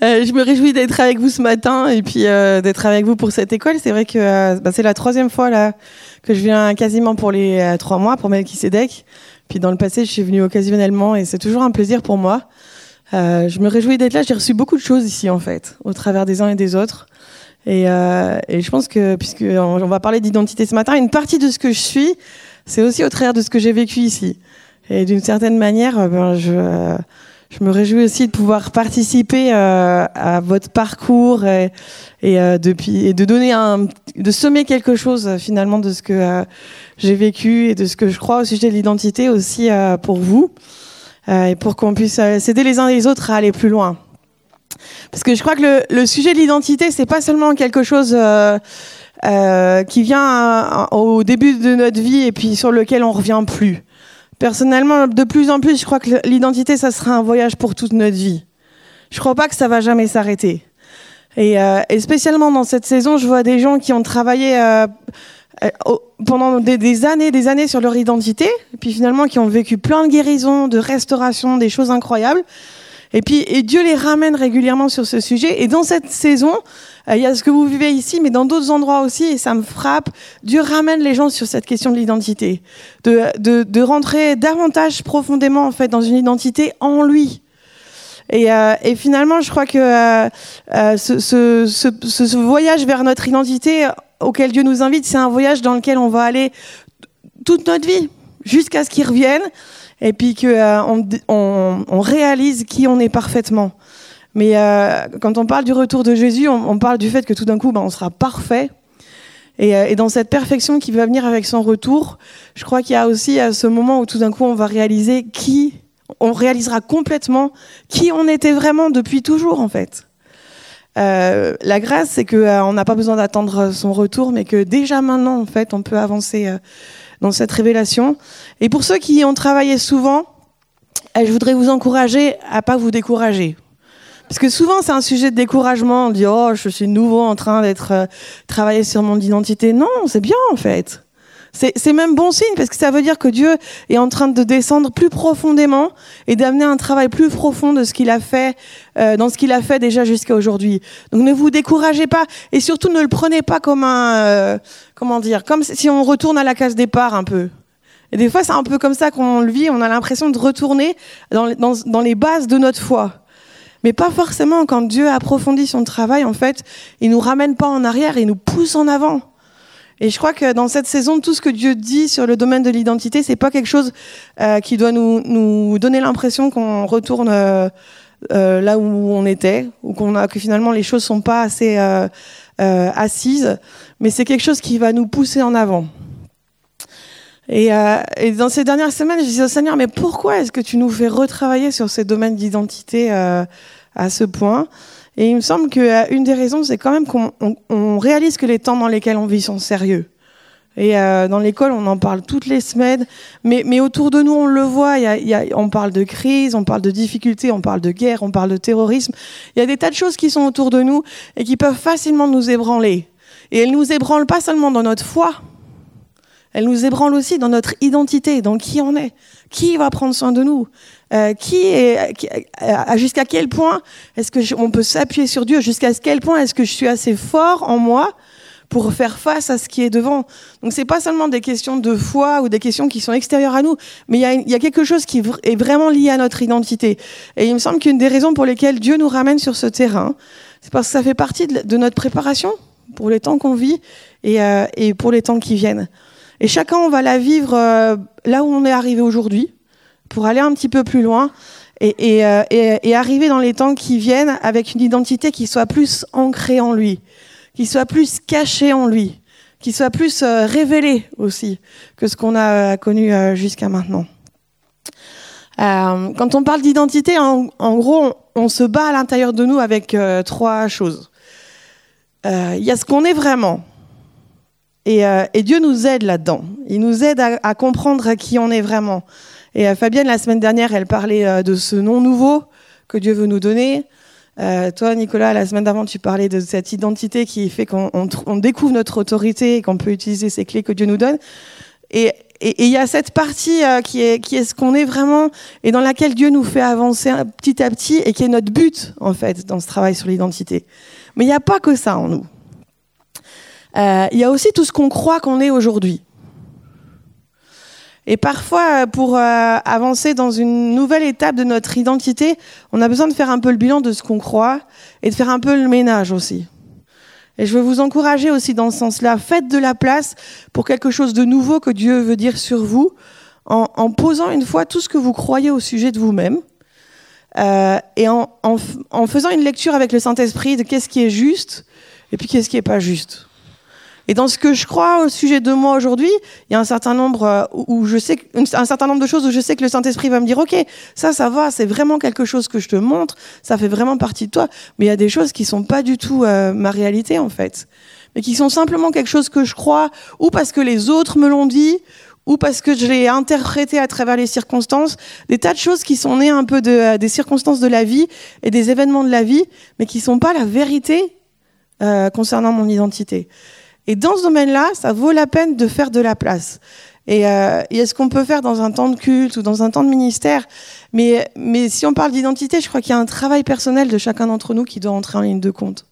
je me réjouis d'être avec vous ce matin et puis d'être avec vous pour cette école. C'est vrai que bah, c'est la troisième fois là que je viens quasiment pour les trois mois pour Melchisedec. Puis dans le passé, je suis venue occasionnellement et c'est toujours un plaisir pour moi. je me réjouis d'être là. J'ai reçu beaucoup de choses ici en fait, au travers des uns et des autres. Et, et je pense que puisque on va parler d'identité ce matin, une partie de ce que je suis, c'est aussi au travers de ce que j'ai vécu ici. Et d'une certaine manière, euh, ben, je, euh, je, me réjouis aussi de pouvoir participer euh, à votre parcours et, et, depuis, et de donner un, de semer quelque chose finalement de ce que j'ai vécu et de ce que je crois au sujet de l'identité aussi pour vous et pour qu'on puisse s'aider les uns les autres à aller plus loin. Parce que je crois que le, le sujet de l'identité, c'est pas seulement quelque chose euh, euh, qui vient au début de notre vie et puis sur lequel on revient plus. Personnellement, de plus en plus, je crois que l'identité, ça sera un voyage pour toute notre vie. Je crois pas que ça va jamais s'arrêter. Et, euh, et, spécialement dans cette saison, je vois des gens qui ont travaillé euh, euh pendant des, années, des années sur leur identité, puis finalement qui ont vécu plein de guérisons, de restauration, des choses incroyables. Et puis et Dieu les ramène régulièrement sur ce sujet. Et dans cette saison, il y a ce que vous vivez ici, mais dans d'autres endroits aussi, et ça me frappe. Dieu ramène les gens sur cette question de l'identité, de, de, de, rentrer davantage profondément en fait dans une identité en lui. Et, euh, et finalement, je crois que euh, euh ce, ce, ce, ce, voyage vers notre identité auquel Dieu nous invite, c'est un voyage dans lequel on va aller toute notre vie, jusqu'à ce qu'il revienne, et puis qu'on euh, on, on réalise qui on est parfaitement. Mais euh, quand on parle du retour de Jésus, on, on parle du fait que tout d'un coup, ben, on sera parfait. Et, euh, et, dans cette perfection qui va venir avec son retour, je crois qu'il y a aussi à ce moment où tout d'un coup, on va réaliser qui, on réalisera complètement qui on était vraiment depuis toujours, en fait. Euh, la grâce, c'est que euh, n'a pas besoin d'attendre son retour, mais que déjà maintenant, en fait, on peut avancer euh, dans cette révélation. Et pour ceux qui ont travaillé souvent, je voudrais vous encourager à pas vous décourager. Parce que souvent, c'est un sujet de découragement. On dit, oh, je suis nouveau en train d'être euh, travaillé sur mon identité. Non, c'est bien, en fait. C'est même bon signe parce que ça veut dire que Dieu est en train de descendre plus profondément et d'amener un travail plus profond de ce qu'il a fait, euh, dans ce qu'il a fait déjà jusqu'à aujourd'hui. Donc ne vous découragez pas et surtout ne le prenez pas comme un, euh, comment dire, comme si on retourne à la case départ un peu. Et des fois, c'est un peu comme ça qu'on le vit. On a l'impression de retourner dans, dans, dans les bases de notre foi. Mais pas forcément quand Dieu approfondit son travail, en fait, il nous ramène pas en arrière, il nous pousse en avant. Et je crois que dans cette saison, tout ce que Dieu dit sur le domaine de l'identité, c'est pas quelque chose euh, qui doit nous, nous donner l'impression qu'on retourne euh, euh, là où on était, ou qu'on a que finalement les choses sont pas assez euh, euh, assises, mais c'est quelque chose qui va nous pousser en avant. Et, euh, et, dans ces dernières semaines, je disais au Seigneur, mais pourquoi est-ce que tu nous fais retravailler sur ces domaines d'identité euh, à ce point? Et il me semble qu'une euh, des raisons, c'est quand même qu'on on, on réalise que les temps dans lesquels on vit sont sérieux. Et euh, dans l'école, on en parle toutes les semaines, mais, mais autour de nous, on le voit. Y a, y a, on parle de crise, on parle de difficultés, on parle de guerre, on parle de terrorisme. Il y a des tas de choses qui sont autour de nous et qui peuvent facilement nous ébranler. Et elles nous ébranlent pas seulement dans notre foi, elle nous ébranle aussi dans notre identité, dans qui on est, qui va prendre soin de nous, euh, qui est, euh, jusqu'à quel point est-ce que on peut s'appuyer sur Dieu, jusqu'à quel point est-ce que je suis assez fort en moi pour faire face à ce qui est devant? Donc c'est pas seulement des questions de foi ou des questions qui sont extérieures à nous, mais il y a, quelque chose qui est vraiment lié à notre identité. Et il me semble qu'une des raisons pour lesquelles Dieu nous ramène sur ce terrain, c'est parce que ça fait partie de, notre préparation pour les temps qu'on vit et, euh, et pour les temps qui viennent. Et chacun, on va la vivre euh, là où on est arrivé aujourd'hui, pour aller un petit peu plus loin et, et, euh, et, et, arriver dans les temps qui viennent avec une identité qui soit plus ancrée en lui, qui soit plus cachée en lui, qui soit plus euh, révélée aussi que ce qu'on a connu jusqu'à maintenant. Quand on parle d'identité, en, en, gros, on, se bat à l'intérieur de nous avec trois choses. Il y a ce qu'on est vraiment et, euh, et, Dieu nous aide là-dedans. Il nous aide à, à, comprendre qui on est vraiment. Et euh, Fabienne, la semaine dernière, elle parlait euh, de ce nom nouveau que Dieu veut nous donner. Toi, Nicolas, la semaine d'avant, tu parlais de cette identité qui fait qu'on on, on découvre notre autorité et qu'on peut utiliser ces clés que Dieu nous donne. Et, il y a cette partie qui est ce qu'on est vraiment et dans laquelle Dieu nous fait avancer petit à petit et qui est notre but en fait dans ce travail sur l'identité. Mais il n'y a pas que ça en nous. Euh, il y a aussi tout ce qu'on croit qu'on est aujourd'hui. Et parfois, euh, pour avancer dans une nouvelle étape de notre identité, on a besoin de faire un peu le bilan de ce qu'on croit et de faire un peu le ménage aussi. Et je veux vous encourager aussi dans ce sens-là. Faites de la place pour quelque chose de nouveau que Dieu veut dire sur vous, en, posant une fois tout ce que vous croyez au sujet de vous-même, euh, et en, en, faisant une lecture avec le Saint-Esprit de qu'est-ce qui est juste et puis qu'est-ce qui est pas juste. Et dans ce que je crois au sujet de moi aujourd'hui, il y a un certain nombre euh, où je sais un certain nombre de choses où je sais que le Saint-Esprit va me dire OK, ça ça va, c'est vraiment quelque chose que je te montre, ça fait vraiment partie de toi, mais il y a des choses qui sont pas du tout euh, ma réalité en fait, mais qui sont simplement quelque chose que je crois ou parce que les autres me l'ont dit ou parce que je l'ai interprété à travers les circonstances, des tas de choses qui sont nées un peu de, euh, des circonstances de la vie et des événements de la vie, mais qui sont pas la vérité euh, concernant mon identité. Et dans ce domaine-là, ça vaut la peine de faire de la place. Et, euh, est-ce qu'on peut faire dans un temps de culte ou dans un temps de ministère? Mais, mais si on parle d'identité, je crois qu'il y a un travail personnel de chacun d'entre nous qui doit entrer en ligne de compte.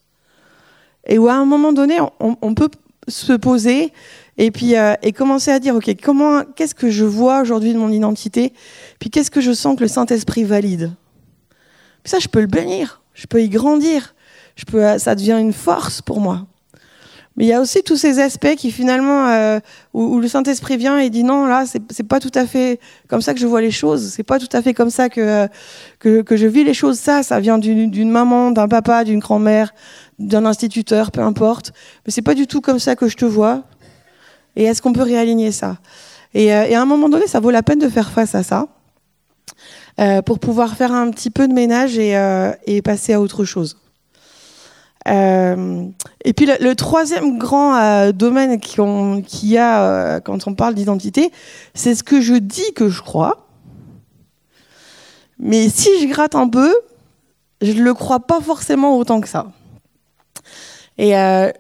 Et où à un moment donné, on, peut se poser et puis euh, et commencer à dire ok comment qu'est-ce que je vois aujourd'hui de mon identité? Puis qu'est-ce que je sens que le Saint Esprit valide? Puis ça je peux le bénir je peux y grandir je peux ça devient une force pour moi mais il y a aussi tous ces aspects qui finalement euh, où, où, le Saint Esprit vient et dit non là c'est pas tout à fait comme ça que je vois les choses. C'est pas tout à fait comme ça que que, que je vis les choses. Ça ça vient d'une maman d'un papa d'une grand-mère d'un instituteur peu importe. Mais c'est pas du tout comme ça que je te vois. Et est-ce qu'on peut réaligner ça? Et, euh, et, à un moment donné, ça vaut la peine de faire face à ça euh, pour pouvoir faire un petit peu de ménage et, euh, et passer à autre chose. Euh, et puis le, troisième grand euh, domaine qu'il qu y a euh, quand on parle d'identité, c'est ce que je dis que je crois. Mais si je gratte un peu, je ne le crois pas forcément autant que ça. Et quand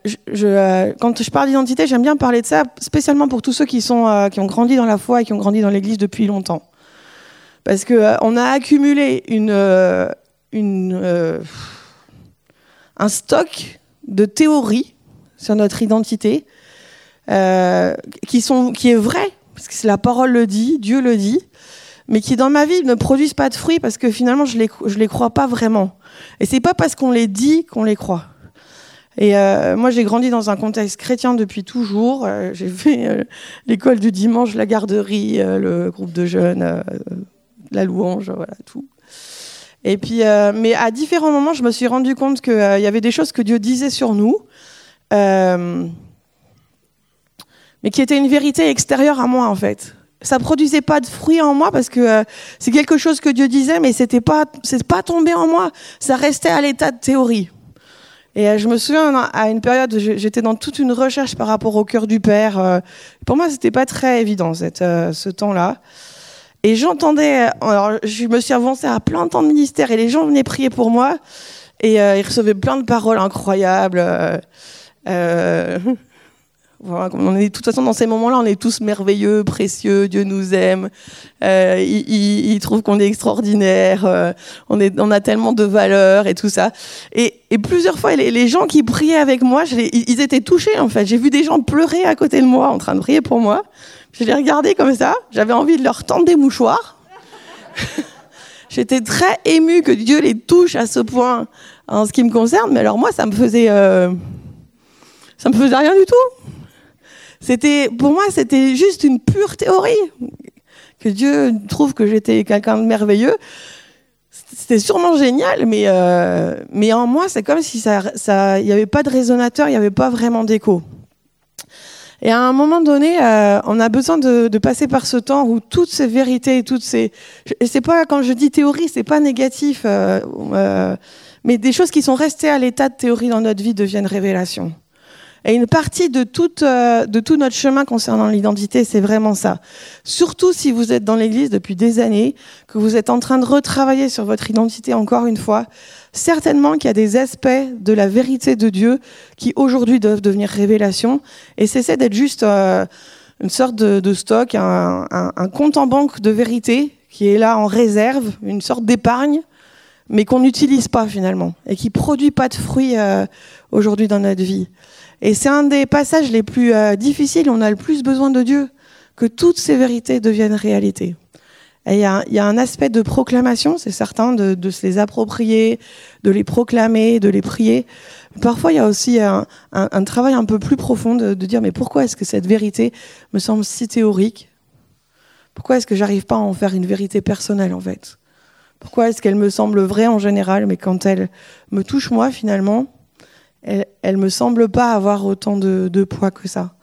je parle d'identité, j'aime bien parler de ça, spécialement pour tous ceux qui, sont, qui ont grandi dans la foi et qui ont grandi dans l'Église depuis longtemps. Parce euh, on a accumulé une, un stock de théories sur notre identité qui, sont, qui est vrai, parce que la parole le dit, Dieu le dit, mais qui dans ma vie ne produisent pas de fruits parce que finalement je les, je les crois pas vraiment. Et c'est pas parce qu'on les dit qu'on les croit. Et euh, moi, j'ai grandi dans un contexte chrétien depuis toujours. Euh, j'ai fait euh, l'école du dimanche, la garderie, euh, le groupe de jeunes, euh, la louange, voilà tout. Et puis, euh, mais à différents moments, je me suis rendu compte qu'il euh, y avait des choses que Dieu disait sur nous, euh, mais qui étaient une vérité extérieure à moi en fait. Ça produisait pas de fruits en moi parce que c'est quelque chose que Dieu disait, mais c'était pas, c'est pas tombé en moi. Ça restait à l'état de théorie. Et je me souviens à une période, j'étais dans toute une recherche par rapport au cœur du Père. Pour moi, c'était pas très évident cette, ce temps-là. Et j'entendais, alors je me suis avancée à plein de temps de ministère et les gens venaient prier pour moi et euh, ils recevaient plein de paroles incroyables. Euh, on est, de toute façon, dans ces moments-là, on est tous merveilleux, précieux, Dieu nous aime, euh, il, trouve qu'on est extraordinaire, euh, on, a tellement de valeur et tout ça. Et, plusieurs fois, les, gens qui priaient avec moi, ils étaient touchés en fait. J'ai vu des gens pleurer à côté de moi, en train de prier pour moi. Je les regardais comme ça, j'avais envie de leur tendre des mouchoirs. J'étais très émue que Dieu les touche à ce point en ce qui me concerne, mais alors moi, ça me faisait... Euh, ça me faisait rien du tout. C'était, pour moi, c'était juste une pure théorie. Que Dieu trouve que j'étais quelqu'un de merveilleux. C'était sûrement génial, mais, euh, mais en moi, c'est comme si ça, ça, il n'y avait pas de résonateur, il n'y avait pas vraiment d'écho. Et à un moment donné, euh, on a besoin de, de, passer par ce temps où toutes ces vérités, toutes ces, et c'est pas quand je dis théorie, c'est pas négatif, euh, euh, mais des choses qui sont restées à l'état de théorie dans notre vie deviennent révélations. Et une partie de, toute, euh, de tout notre chemin concernant l'identité, c'est vraiment ça. Surtout si vous êtes dans l'Église depuis des années, que vous êtes en train de retravailler sur votre identité encore une fois, certainement qu'il y a des aspects de la vérité de Dieu qui aujourd'hui doivent devenir révélation. Et cessez d'être juste... Euh, une sorte de, stock, un, compte en banque de vérité qui est là en réserve, une sorte d'épargne, mais qu'on n'utilise pas finalement et qui produit pas de fruits euh, aujourd'hui dans notre vie. Et c'est un des passages les plus euh, difficiles, on a le plus besoin de Dieu, que toutes ces vérités deviennent réalité. Il y, a, un aspect de proclamation, c'est certain, de, se les approprier, de les proclamer, de les prier. Parfois, il y a aussi un travail un peu plus profond de, de dire mais pourquoi est-ce que cette vérité me semble si théorique? Pourquoi est-ce que j'arrive pas à en faire une vérité personnelle en fait? Pourquoi est-ce qu'elle me semble vraie en général, mais quand elle me touche moi finalement, elle, elle me semble pas avoir autant de, de poids que ça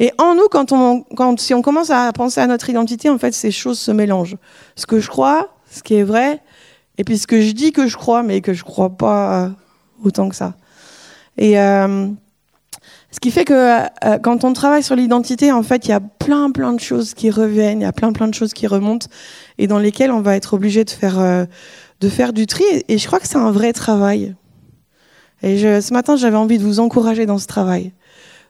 et en nous, quand on, quand, si on commence à penser à notre identité, en fait, ces choses se mélangent. Ce que je crois, ce qui est vrai, et puis ce que je dis que je crois, mais que je crois pas autant que ça. Et euh, ce qui fait que euh, quand on travaille sur l'identité, en fait, il y a plein, plein de choses qui reviennent, il y a plein, plein de choses qui remontent, et dans lesquelles on va être obligé de faire, euh, de faire du tri. Et je crois que c'est un vrai travail. Et je, ce matin, j'avais envie de vous encourager dans ce travail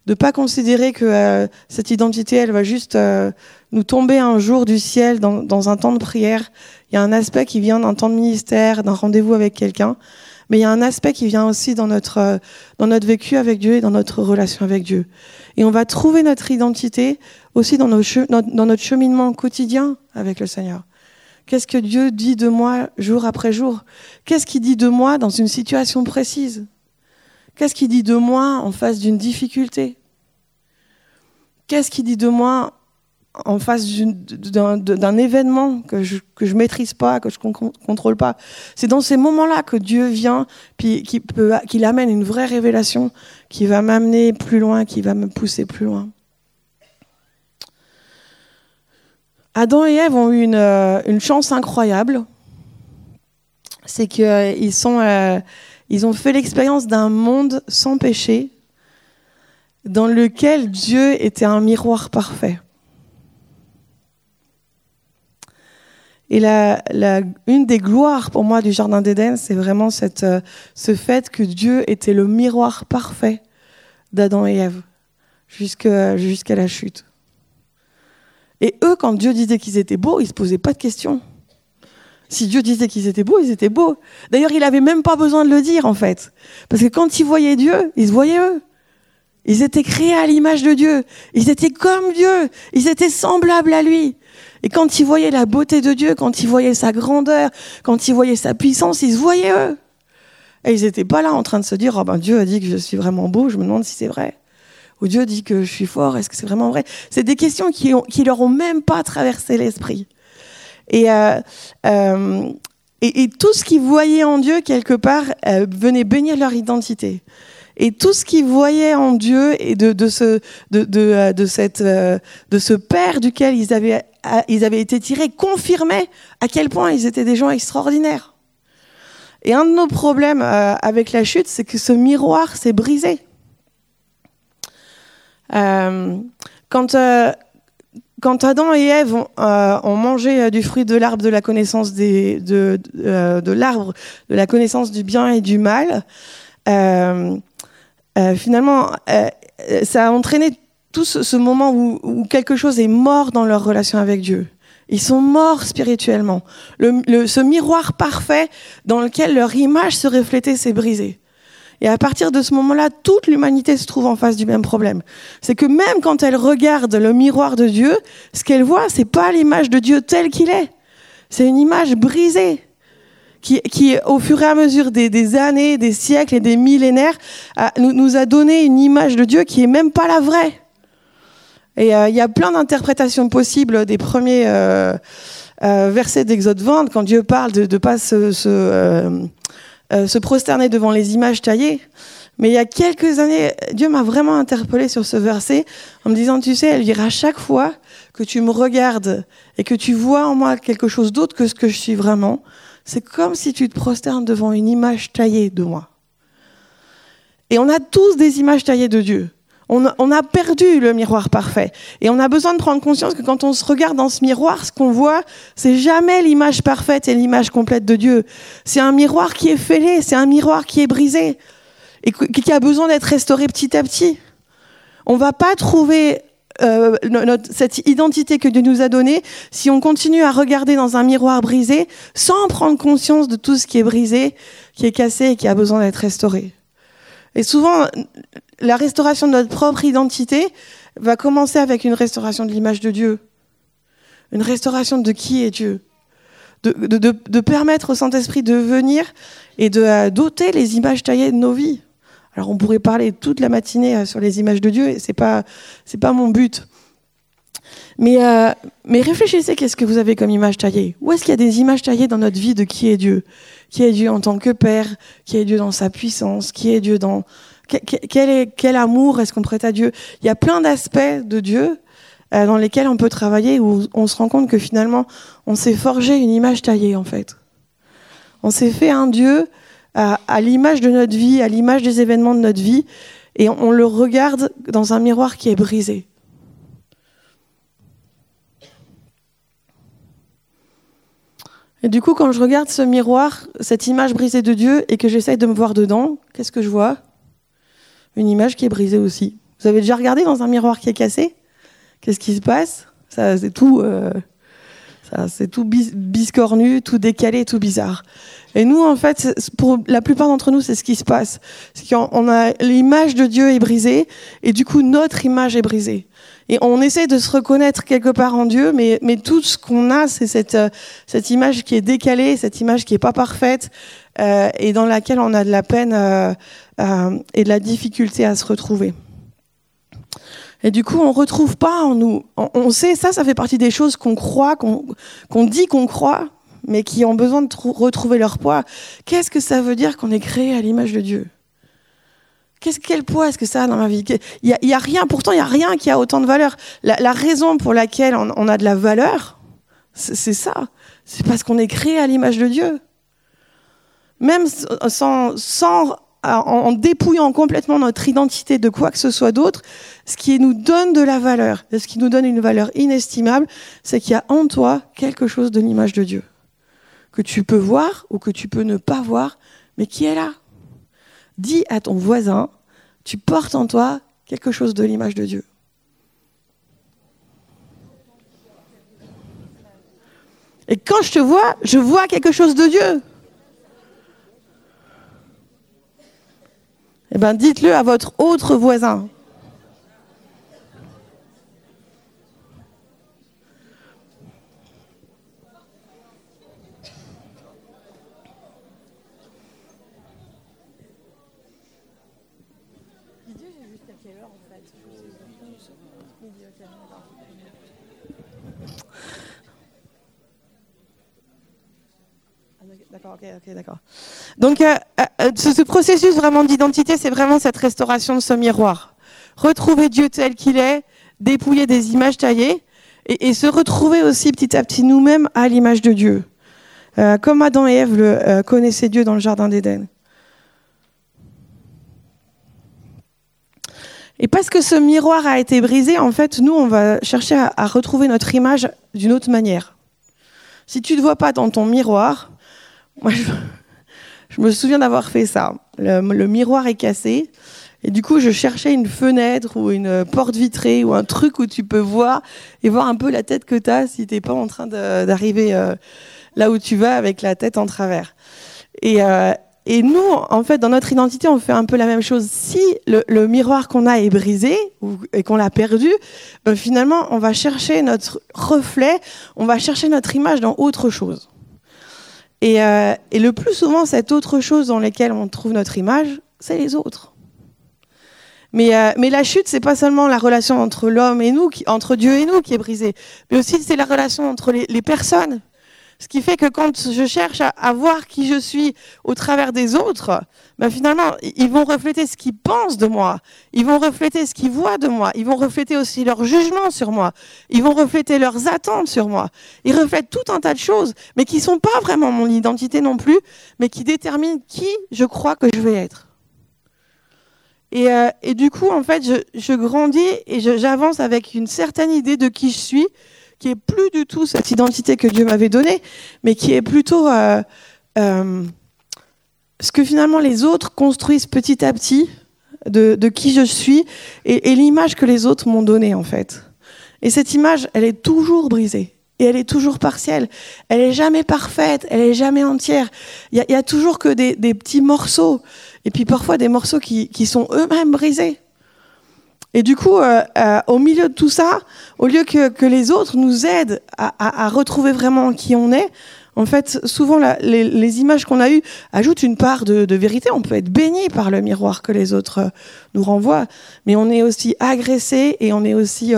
de pas considérer que euh, cette identité, elle va juste euh, nous tomber un jour du ciel dans, dans, un temps de prière. Il y a un aspect qui vient d'un temps de ministère, d'un rendez-vous avec quelqu'un, mais il y a un aspect qui vient aussi dans notre euh, dans notre vécu avec Dieu et dans notre relation avec Dieu. Et on va trouver notre identité aussi dans, nos dans notre cheminement quotidien avec le Seigneur. Qu'est-ce que Dieu dit de moi jour après jour? Qu'est-ce qu'il dit de moi dans une situation précise? Qu'est-ce qu'il dit de moi en face d'une difficulté? Qu'est-ce qu'il dit de moi en face d'un événement que je ne maîtrise pas, que je ne contrôle pas? C'est dans ces moments-là que Dieu vient, puis qu'il amène une vraie révélation qui va m'amener plus loin, qui va me pousser plus loin. Adam et Ève ont eu une, une chance incroyable. C'est qu'ils euh, sont... Euh, ils ont fait l'expérience d'un monde sans péché, dans lequel Dieu était un miroir parfait. Et la, une des gloires pour moi du Jardin d'Éden, c'est vraiment cette, euh, ce fait que Dieu était le miroir parfait d'Adam et Ève jusqu'à la chute. Et eux, quand Dieu disait qu'ils étaient beaux, ils ne se posaient pas de questions. Si Dieu disait qu'ils étaient beaux, ils étaient beaux. D'ailleurs, il n'avait même pas besoin de le dire, en fait. Parce que quand ils voyaient Dieu, ils se voyaient eux. Ils étaient créés à l'image de Dieu. Ils étaient comme Dieu. Ils étaient semblables à lui. Et quand ils voyaient la beauté de Dieu, quand ils voyaient sa grandeur, quand ils voyaient sa puissance, ils se voyaient eux. Et ils n'étaient pas là en train de se dire, oh ben Dieu a dit que je suis vraiment beau, je me demande si c'est vrai. Ou Dieu dit que je suis fort, est-ce que c'est vraiment vrai? C'est des questions qui, ont, leur ont même pas traversé l'esprit. Et, euh, euh, et, tout ce qu'ils voyaient en Dieu, quelque part, euh, venait bénir leur identité. Et tout ce qu'ils voyaient en Dieu et de, ce, de, de, cette, de ce Père duquel ils avaient, ils avaient été tirés confirmait à quel point ils étaient des gens extraordinaires. Et un de nos problèmes avec la chute, c'est que ce miroir s'est brisé. Quand, quand Adam et Ève ont, euh, mangé euh, du fruit de l'arbre de la connaissance euh, de l'arbre de la connaissance du bien et du mal, finalement, ça a entraîné tout ce, moment où, quelque chose est mort dans leur relation avec Dieu. Ils sont morts spirituellement. Le, le, ce miroir parfait dans lequel leur image se reflétait s'est brisé. Et à partir de ce moment-là, toute l'humanité se trouve en face du même problème. C'est que même quand elle regarde le miroir de Dieu, ce qu'elle voit, c'est pas l'image de Dieu tel qu'il est. C'est une image brisée. Qui, qui, au fur et à mesure des, années, des siècles et des millénaires, nous, a donné une image de Dieu qui est même pas la vraie. Et euh, il y a plein d'interprétations possibles des premiers euh, euh, versets d'Exode 20, quand Dieu parle de ne pas se, se euh, se prosterner devant les images taillées. Mais il y a quelques années, Dieu m'a vraiment interpellé sur ce verset en me disant, tu sais, elle dira chaque fois que tu me regardes et que tu vois en moi quelque chose d'autre que ce que je suis vraiment, c'est comme si tu te prosternes devant une image taillée de moi. Et on a tous des images taillées de Dieu on, a perdu le miroir parfait. Et on a besoin de prendre conscience que quand on se regarde dans ce miroir, ce qu'on voit, c'est jamais l'image parfaite et l'image complète de Dieu. C'est un miroir qui est fêlé, c'est un miroir qui est brisé et qui a besoin d'être restauré petit à petit. On va pas trouver euh, cette identité que Dieu nous a donnée si on continue à regarder dans un miroir brisé sans prendre conscience de tout ce qui est brisé, qui est cassé et qui a besoin d'être restauré. Et souvent, la restauration de notre propre identité va commencer avec une restauration de l'image de Dieu, une restauration de qui est Dieu, de, de, de, permettre au Saint-Esprit de venir et de euh, doter les images taillées de nos vies. Alors on pourrait parler toute la matinée euh, sur les images de Dieu et c'est pas pas mon but. Mais euh, mais réfléchissez qu'est-ce que vous avez comme image taillée? Où est-ce qu'il y a des images taillées dans notre vie de qui est Dieu? Qui est Dieu en tant que père? Qui est Dieu dans sa puissance? Qui est Dieu dans quel, amour est-ce qu'on prête à Dieu? Il y a plein d'aspects de Dieu euh, dans lesquels on peut travailler où on se rend compte que finalement on s'est forgé une image taillée en fait. On s'est fait un Dieu à, l'image de notre vie, à l'image des événements de notre vie, et on, le regarde dans un miroir qui est brisé. Et du coup, quand je regarde ce miroir, cette image brisée de Dieu, et que j'essaye de me voir dedans, qu'est-ce que je vois? Une image qui est brisée aussi. Vous avez déjà regardé dans un miroir qui est cassé? Qu'est-ce qui se passe? Ça, c'est tout. Euh, c'est tout biscornu, tout décalé, tout bizarre. Et nous, en fait, pour la plupart d'entre nous, c'est ce qui se passe. C'est qu'on a l'image de Dieu est brisée, et du coup, notre image est brisée. Et on essaie de se reconnaître quelque part en Dieu, mais, mais tout ce qu'on a, c'est cette, euh, cette image qui est décalée, cette image qui est pas parfaite, euh, et dans laquelle on a de la peine euh, et de la difficulté à se retrouver. Et du coup, on retrouve pas en nous. On, sait, ça, ça fait partie des choses qu'on croit, qu'on dit qu'on croit, mais qui ont besoin de retrouver leur poids. Qu'est-ce que ça veut dire qu'on est créé à l'image de Dieu? Qu'est-ce, quel poids est-ce que ça a dans ma vie? Il y, a, rien, pourtant il y a rien qui a autant de valeur. La, raison pour laquelle on, on, a de la valeur, c'est ça. C'est parce qu'on est créé à l'image de Dieu. Même sans, sans en dépouillant complètement notre identité de quoi que ce soit d'autre, ce qui nous donne de la valeur, ce qui nous donne une valeur inestimable, c'est qu'il y a en toi quelque chose de l'image de Dieu. Que tu peux voir ou que tu peux ne pas voir, mais qui est là. Dis à ton voisin, tu portes en toi quelque chose de l'image de Dieu. Et quand je te vois, je vois quelque chose de Dieu. Eh bien, dites-le à votre autre voisin. D'accord, ok, ok, d'accord. Donc, euh, euh, ce, processus vraiment d'identité, c'est vraiment cette restauration de ce miroir. Retrouver Dieu tel qu'il est, dépouiller des images taillées, et, se retrouver aussi petit à petit nous-mêmes à l'image de Dieu. Euh, comme Adam et Ève le, connaissaient Dieu dans le Jardin d'Éden. Et parce que ce miroir a été brisé, en fait, nous, on va chercher à, à retrouver notre image d'une autre manière. Si tu ne te vois pas dans ton miroir, moi, je, me souviens d'avoir fait ça. Le, miroir est cassé. Et du coup, je cherchais une fenêtre ou une porte vitrée ou un truc où tu peux voir et voir un peu la tête que tu as si tu n'es pas en train d'arriver euh, là où tu vas avec la tête en travers. Et, euh, et, nous, en fait, dans notre identité, on fait un peu la même chose. Si le, miroir qu'on a est brisé ou, et qu'on l'a perdu, ben finalement, on va chercher notre reflet, on va chercher notre image dans autre chose. Et, euh, et, le plus souvent, cette autre chose dans laquelle on trouve notre image, c'est les autres. Mais, euh, mais la chute, c'est pas seulement la relation entre l'homme et nous, entre Dieu et nous qui est brisée, mais aussi c'est la relation entre les personnes. Ce qui fait que quand je cherche à, voir qui je suis au travers des autres, ben finalement, ils vont refléter ce qu'ils pensent de moi. Ils vont refléter ce qu'ils voient de moi. Ils vont refléter aussi leur jugement sur moi. Ils vont refléter leurs attentes sur moi. Ils reflètent tout un tas de choses, mais qui sont pas vraiment mon identité non plus, mais qui déterminent qui je crois que je vais être. Et, euh, du coup, en fait, je grandis et j'avance avec une certaine idée de qui je suis, qui est plus du tout cette identité que Dieu m'avait donnée, mais qui est plutôt euh, euh, ce que finalement les autres construisent petit à petit de, qui je suis et, l'image que les autres m'ont donnée en fait. Et cette image, elle est toujours brisée. Et elle est toujours partielle. Elle est jamais parfaite. Elle est jamais entière. Il y, a, toujours que des, petits morceaux. Et puis parfois des morceaux qui, sont eux-mêmes brisés. Et du coup, euh, euh, au milieu de tout ça, au lieu que, les autres nous aident à, retrouver vraiment qui on est, en fait, souvent les, images qu'on a eues ajoutent une part de, vérité. On peut être béni par le miroir que les autres euh, nous renvoient, mais on est aussi agressé et on est aussi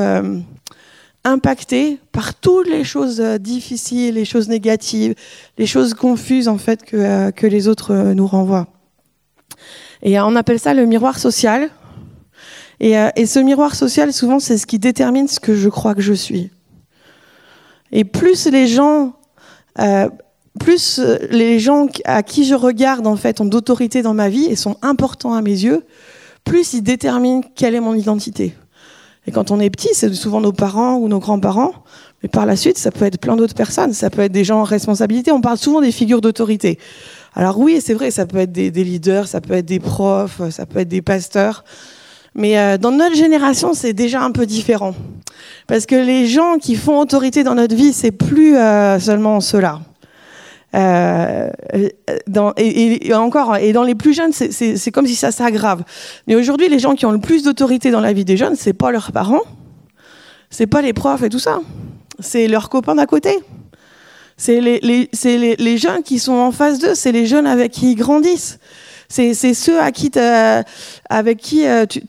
impacté par toutes les choses difficiles, les choses négatives, les choses confuses en fait que, les autres nous renvoient. Et on appelle ça le miroir social. Et, et ce miroir social, souvent, c'est ce qui détermine ce que je crois que je suis. Et plus les gens, euh, plus les gens à qui je regarde en fait ont d'autorité dans ma vie et sont importants à mes yeux, plus ils déterminent quelle est mon identité. Et quand on est petit, c'est souvent nos parents ou nos grands-parents. Mais par la suite, ça peut être plein d'autres personnes. Ça peut être des gens en responsabilité. On parle souvent des figures d'autorité. Alors oui, c'est vrai, ça peut être des, leaders, ça peut être des profs, ça peut être des pasteurs. Mais euh, dans notre génération, c'est déjà un peu différent. Parce que les gens qui font autorité dans notre vie, c'est plus euh, seulement ceux-là. Euh, dans, et, encore, et dans les plus jeunes, c'est comme si ça s'aggrave. Mais aujourd'hui, les gens qui ont le plus d'autorité dans la vie des jeunes, c'est pas leurs parents, c'est pas les profs et tout ça, c'est leurs copains d'à côté. C'est les, les, les, les, jeunes qui sont en face d'eux, c'est les jeunes avec qui ils grandissent. C'est ceux avec qui euh, tu,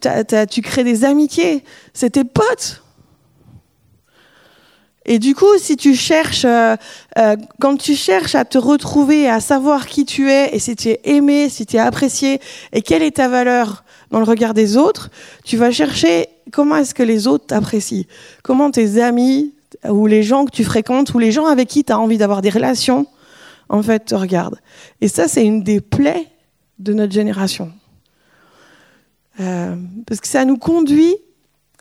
tu crées des amitiés. C'est tes potes. Et du coup, si tu cherches, euh, euh, quand tu cherches à te retrouver, à savoir qui tu es, et si tu es aimé, si tu es apprécié, et quelle est ta valeur dans le regard des autres, tu vas chercher comment est-ce que les autres t'apprécient, comment tes amis ou les gens que tu fréquentes ou les gens avec qui tu as envie d'avoir des relations, en fait, te regardent. Et ça, c'est une des plaies de notre génération. Euh, parce que ça nous conduit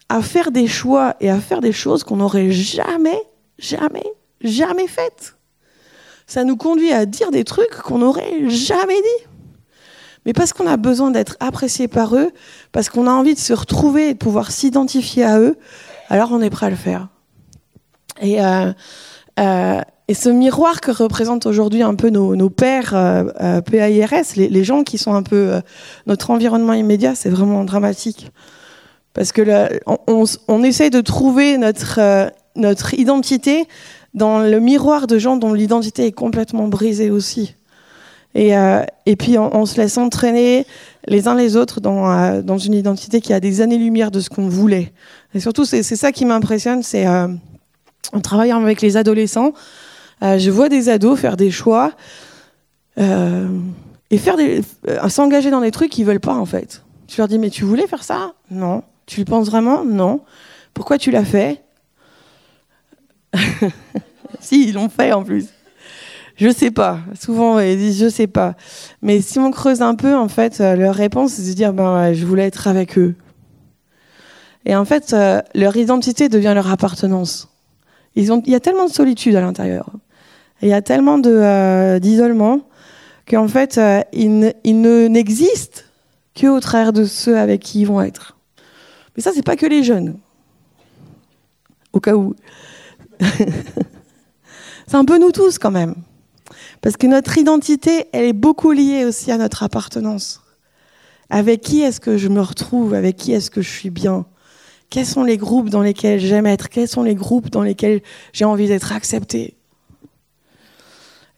à faire des choix et à faire des choses qu'on n'aurait jamais, jamais, jamais faites. Ça nous conduit à dire des trucs qu'on n'aurait jamais dit. Mais parce qu'on a besoin d'être apprécié par eux, parce qu'on a envie de se retrouver et de pouvoir s'identifier à eux, alors on est prêt à le faire. Euh, euh, et ce miroir que représentent aujourd'hui un peu nos, pères euh, PAIRS, les, gens qui sont un peu notre environnement immédiat, c'est vraiment dramatique. Parce que on, essaye de trouver notre, euh, identité dans le miroir de gens dont l'identité est complètement brisée aussi. Et, euh, puis on, se laisse entraîner les uns les autres euh, dans une identité qui a des années-lumière de ce qu'on voulait. Et surtout, c'est ça qui m'impressionne, c'est en travaillant avec les adolescents, je vois des ados faire des choix et faire s'engager dans des trucs qu'ils veulent pas en fait. Tu leur dis mais tu voulais faire ça? Non. Tu le penses vraiment? Non. Pourquoi tu l'as fait? Si, ils l'ont fait en plus. Je sais pas. Souvent, ils disent je sais pas. Mais si on creuse un peu, en fait, euh, leur réponse, c'est de dire ben, je voulais être avec eux. Et en fait, euh, leur identité devient leur appartenance. Il y a tellement de solitude à l'intérieur. Il y a tellement euh, d'isolement qu'en fait, ils, ils ne, n'existent qu'au travers de ceux avec qui ils vont être. Mais ça, c'est pas que les jeunes. Au cas où. c'est un peu nous tous quand même. Parce que notre identité, elle est beaucoup liée aussi à notre appartenance. Avec qui est-ce que je me retrouve? Avec qui est-ce que je suis bien? Quels sont les groupes dans lesquels j'aime être? Quels sont les groupes dans lesquels j'ai envie d'être accepté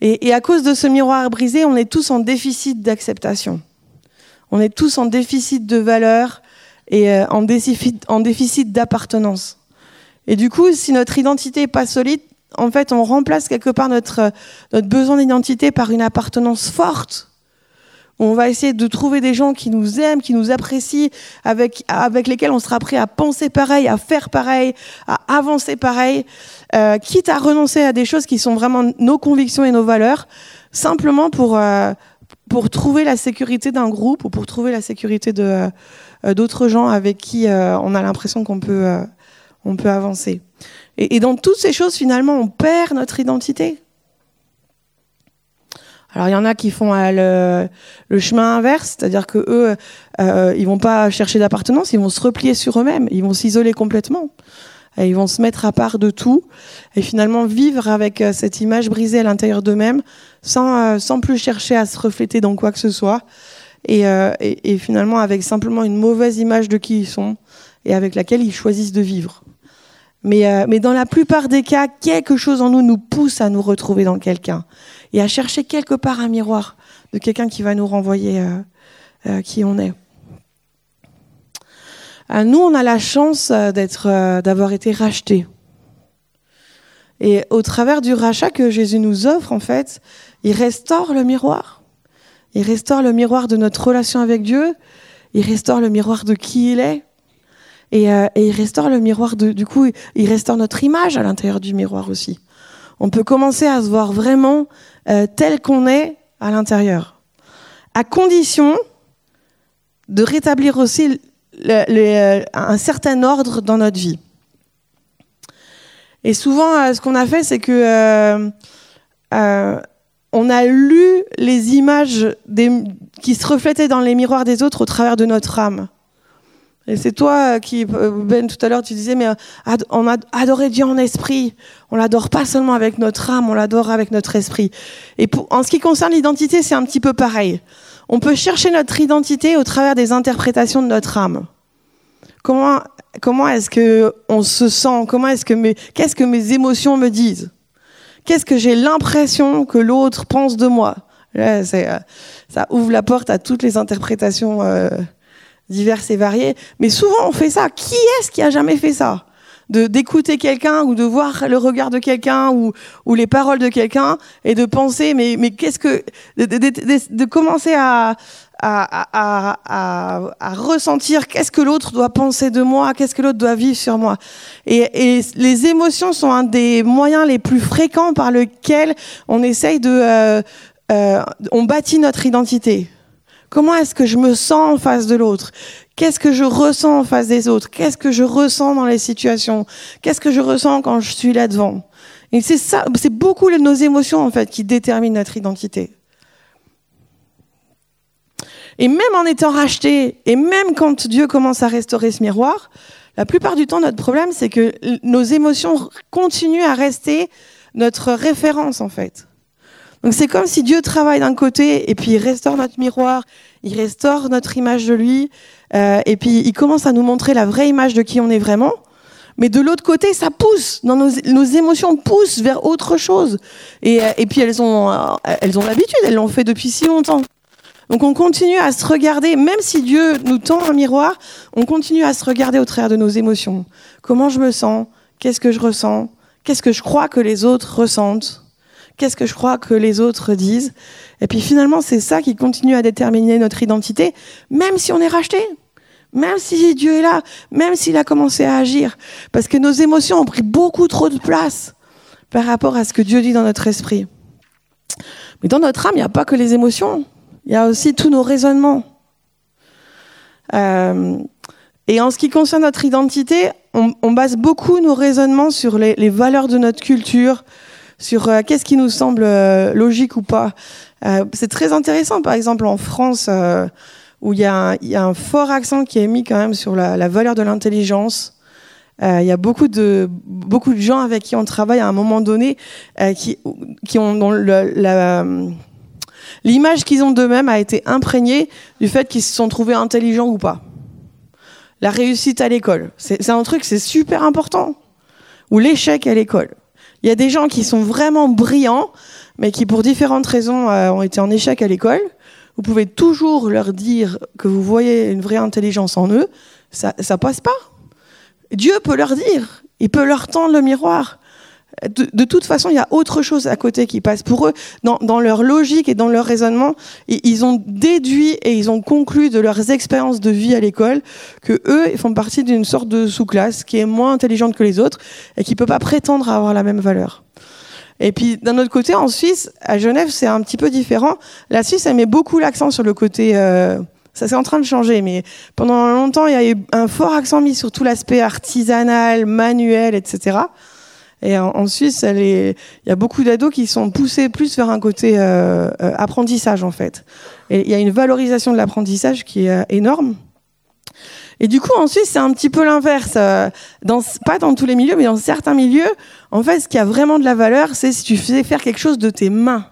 et, à cause de ce miroir brisé, on est tous en déficit d'acceptation. On est tous en déficit de valeur et euh, en déficit, en déficit d'appartenance. Et du coup, si notre identité n'est pas solide, en fait, on remplace quelque part notre, notre besoin d'identité par une appartenance forte. On va essayer de trouver des gens qui nous aiment, qui nous apprécient, avec, avec lesquels on sera prêt à penser pareil, à faire pareil, à avancer pareil, euh, quitte à renoncer à des choses qui sont vraiment nos convictions et nos valeurs, simplement pour, euh, pour trouver la sécurité d'un groupe ou pour trouver la sécurité de, euh, d'autres gens avec qui euh, on a l'impression qu'on peut, euh, on peut avancer. Et, dans toutes ces choses, finalement, on perd notre identité. Alors il y en a qui font le, chemin inverse, c'est-à-dire que eux, euh, ils vont pas chercher d'appartenance, ils vont se replier sur eux-mêmes, ils vont s'isoler complètement. Et ils vont se mettre à part de tout et finalement vivre avec euh, cette image brisée à l'intérieur d'eux-mêmes sans, euh, sans plus chercher à se refléter dans quoi que ce soit. Et, euh, et, et, finalement avec simplement une mauvaise image de qui ils sont et avec laquelle ils choisissent de vivre. Mais, euh, mais dans la plupart des cas, quelque chose en nous nous pousse à nous retrouver dans quelqu'un et à chercher quelque part un miroir de quelqu'un qui va nous renvoyer euh, euh, qui on est. Euh, nous, on a la chance d'être, d'avoir été rachetés. Et au travers du rachat que Jésus nous offre, en fait, il restaure le miroir. Il restaure le miroir de notre relation avec Dieu. Il restaure le miroir de qui il est. Et, euh, et il restaure le miroir de, du coup, il restaure notre image à l'intérieur du miroir aussi. On peut commencer à se voir vraiment euh, tel qu'on est à l'intérieur, à condition de rétablir aussi le, un certain ordre dans notre vie. Et souvent, euh, ce qu'on a fait, c'est que euh, euh, on a lu les images qui se reflétaient dans les miroirs des autres au travers de notre âme. Et c'est toi qui, Ben, tout à l'heure, tu disais, mais on a Dieu en esprit. On l'adore pas seulement avec notre âme, on l'adore avec notre esprit. Et pour, en ce qui concerne l'identité, c'est un petit peu pareil. On peut chercher notre identité au travers des interprétations de notre âme. Comment, comment est-ce que on se sent? Comment est-ce que mes, qu'est-ce que mes émotions me disent? Qu'est-ce que j'ai l'impression que l'autre pense de moi? Ça ouvre la porte à toutes les interprétations euh, diverses et variées. Mais souvent, on fait ça. Qui est-ce qui a jamais fait ça? De d'écouter quelqu'un ou de voir le regard de quelqu'un ou, ou les paroles de quelqu'un et de penser mais mais qu'est-ce que de, de, de, de commencer à à, à, à, à ressentir qu'est-ce que l'autre doit penser de moi, qu'est-ce que l'autre doit vivre sur moi. Et, et, les émotions sont un des moyens les plus fréquents par lequel on essaye de, euh, euh, on bâtit notre identité. Comment est-ce que je me sens en face de l'autre? Qu'est-ce que je ressens en face des autres? Qu'est-ce que je ressens dans les situations? Qu'est-ce que je ressens quand je suis là devant? Et c'est ça, c'est beaucoup nos émotions en fait qui déterminent notre identité. Et même en étant racheté, et même quand Dieu commence à restaurer ce miroir, la plupart du temps, notre problème, c'est que nos émotions continuent à rester notre référence, en fait. Donc c'est comme si Dieu travaille d'un côté, et puis il restaure notre miroir, il restaure notre image de lui, euh, et puis il commence à nous montrer la vraie image de qui on est vraiment. Mais de l'autre côté, ça pousse. Nos, émotions poussent vers autre chose. Et, et puis elles ont, elles ont l'habitude, elles l'ont fait depuis si longtemps. Donc on continue à se regarder, même si Dieu nous tend un miroir, on continue à se regarder au travers de nos émotions. Comment je me sens? Qu'est-ce que je ressens? Qu'est-ce que je crois que les autres ressentent? Qu'est-ce que je crois que les autres disent Et puis finalement, c'est ça qui continue à déterminer notre identité, même si on est racheté, même si Dieu est là, même s'il a commencé à agir. Parce que nos émotions ont pris beaucoup trop de place par rapport à ce que Dieu dit dans notre esprit. Mais dans notre âme, il n'y a pas que les émotions. Il y a aussi tous nos raisonnements. Euh, et en ce qui concerne notre identité, on, base beaucoup nos raisonnements sur les, valeurs de notre culture, sur euh, qu'est-ce qui nous semble euh, logique ou pas. Euh, c'est très intéressant, par exemple en France, euh, où il y, y, a un fort accent qui est mis quand même sur la, la valeur de l'intelligence. Il y a beaucoup de beaucoup de gens avec qui on travaille à un moment donné qui qui ont dans le, L'image qu'ils ont d'eux-mêmes a été imprégnée du fait qu'ils se sont trouvés intelligents ou pas. La réussite à l'école, c'est un truc, c'est super important. Ou l'échec à l'école. Il y a des gens qui sont vraiment brillants, mais qui pour différentes raisons euh, ont été en échec à l'école. Vous pouvez toujours leur dire que vous voyez une vraie intelligence en eux, ça, ça passe pas. Dieu peut leur dire, il peut leur tendre le miroir de, toute façon, il y a autre chose à côté qui passe pour eux. Dans, leur logique et dans leur raisonnement, ils ont déduit et ils ont conclu de leurs expériences de vie à l'école que eux font partie d'une sorte de sous-classe qui est moins intelligente que les autres et qui peut pas prétendre avoir la même valeur. Et puis d'un autre côté, en Suisse, à Genève, c'est un petit peu différent. La Suisse, elle met beaucoup l'accent sur le côté euh, ça c'est en train de changer, mais pendant longtemps, il y a eu un fort accent mis sur tout l'aspect artisanal, manuel, etc. Et en, Suisse, il y a beaucoup d'ados qui sont poussés plus vers un côté euh, euh, apprentissage en fait. Et il y a une valorisation de l'apprentissage qui est euh, énorme. Et du coup, en Suisse, c'est un petit peu l'inverse. Pas dans tous les milieux, mais dans certains milieux, en fait, ce qui a vraiment de la valeur, c'est si tu faisais faire quelque chose de tes mains.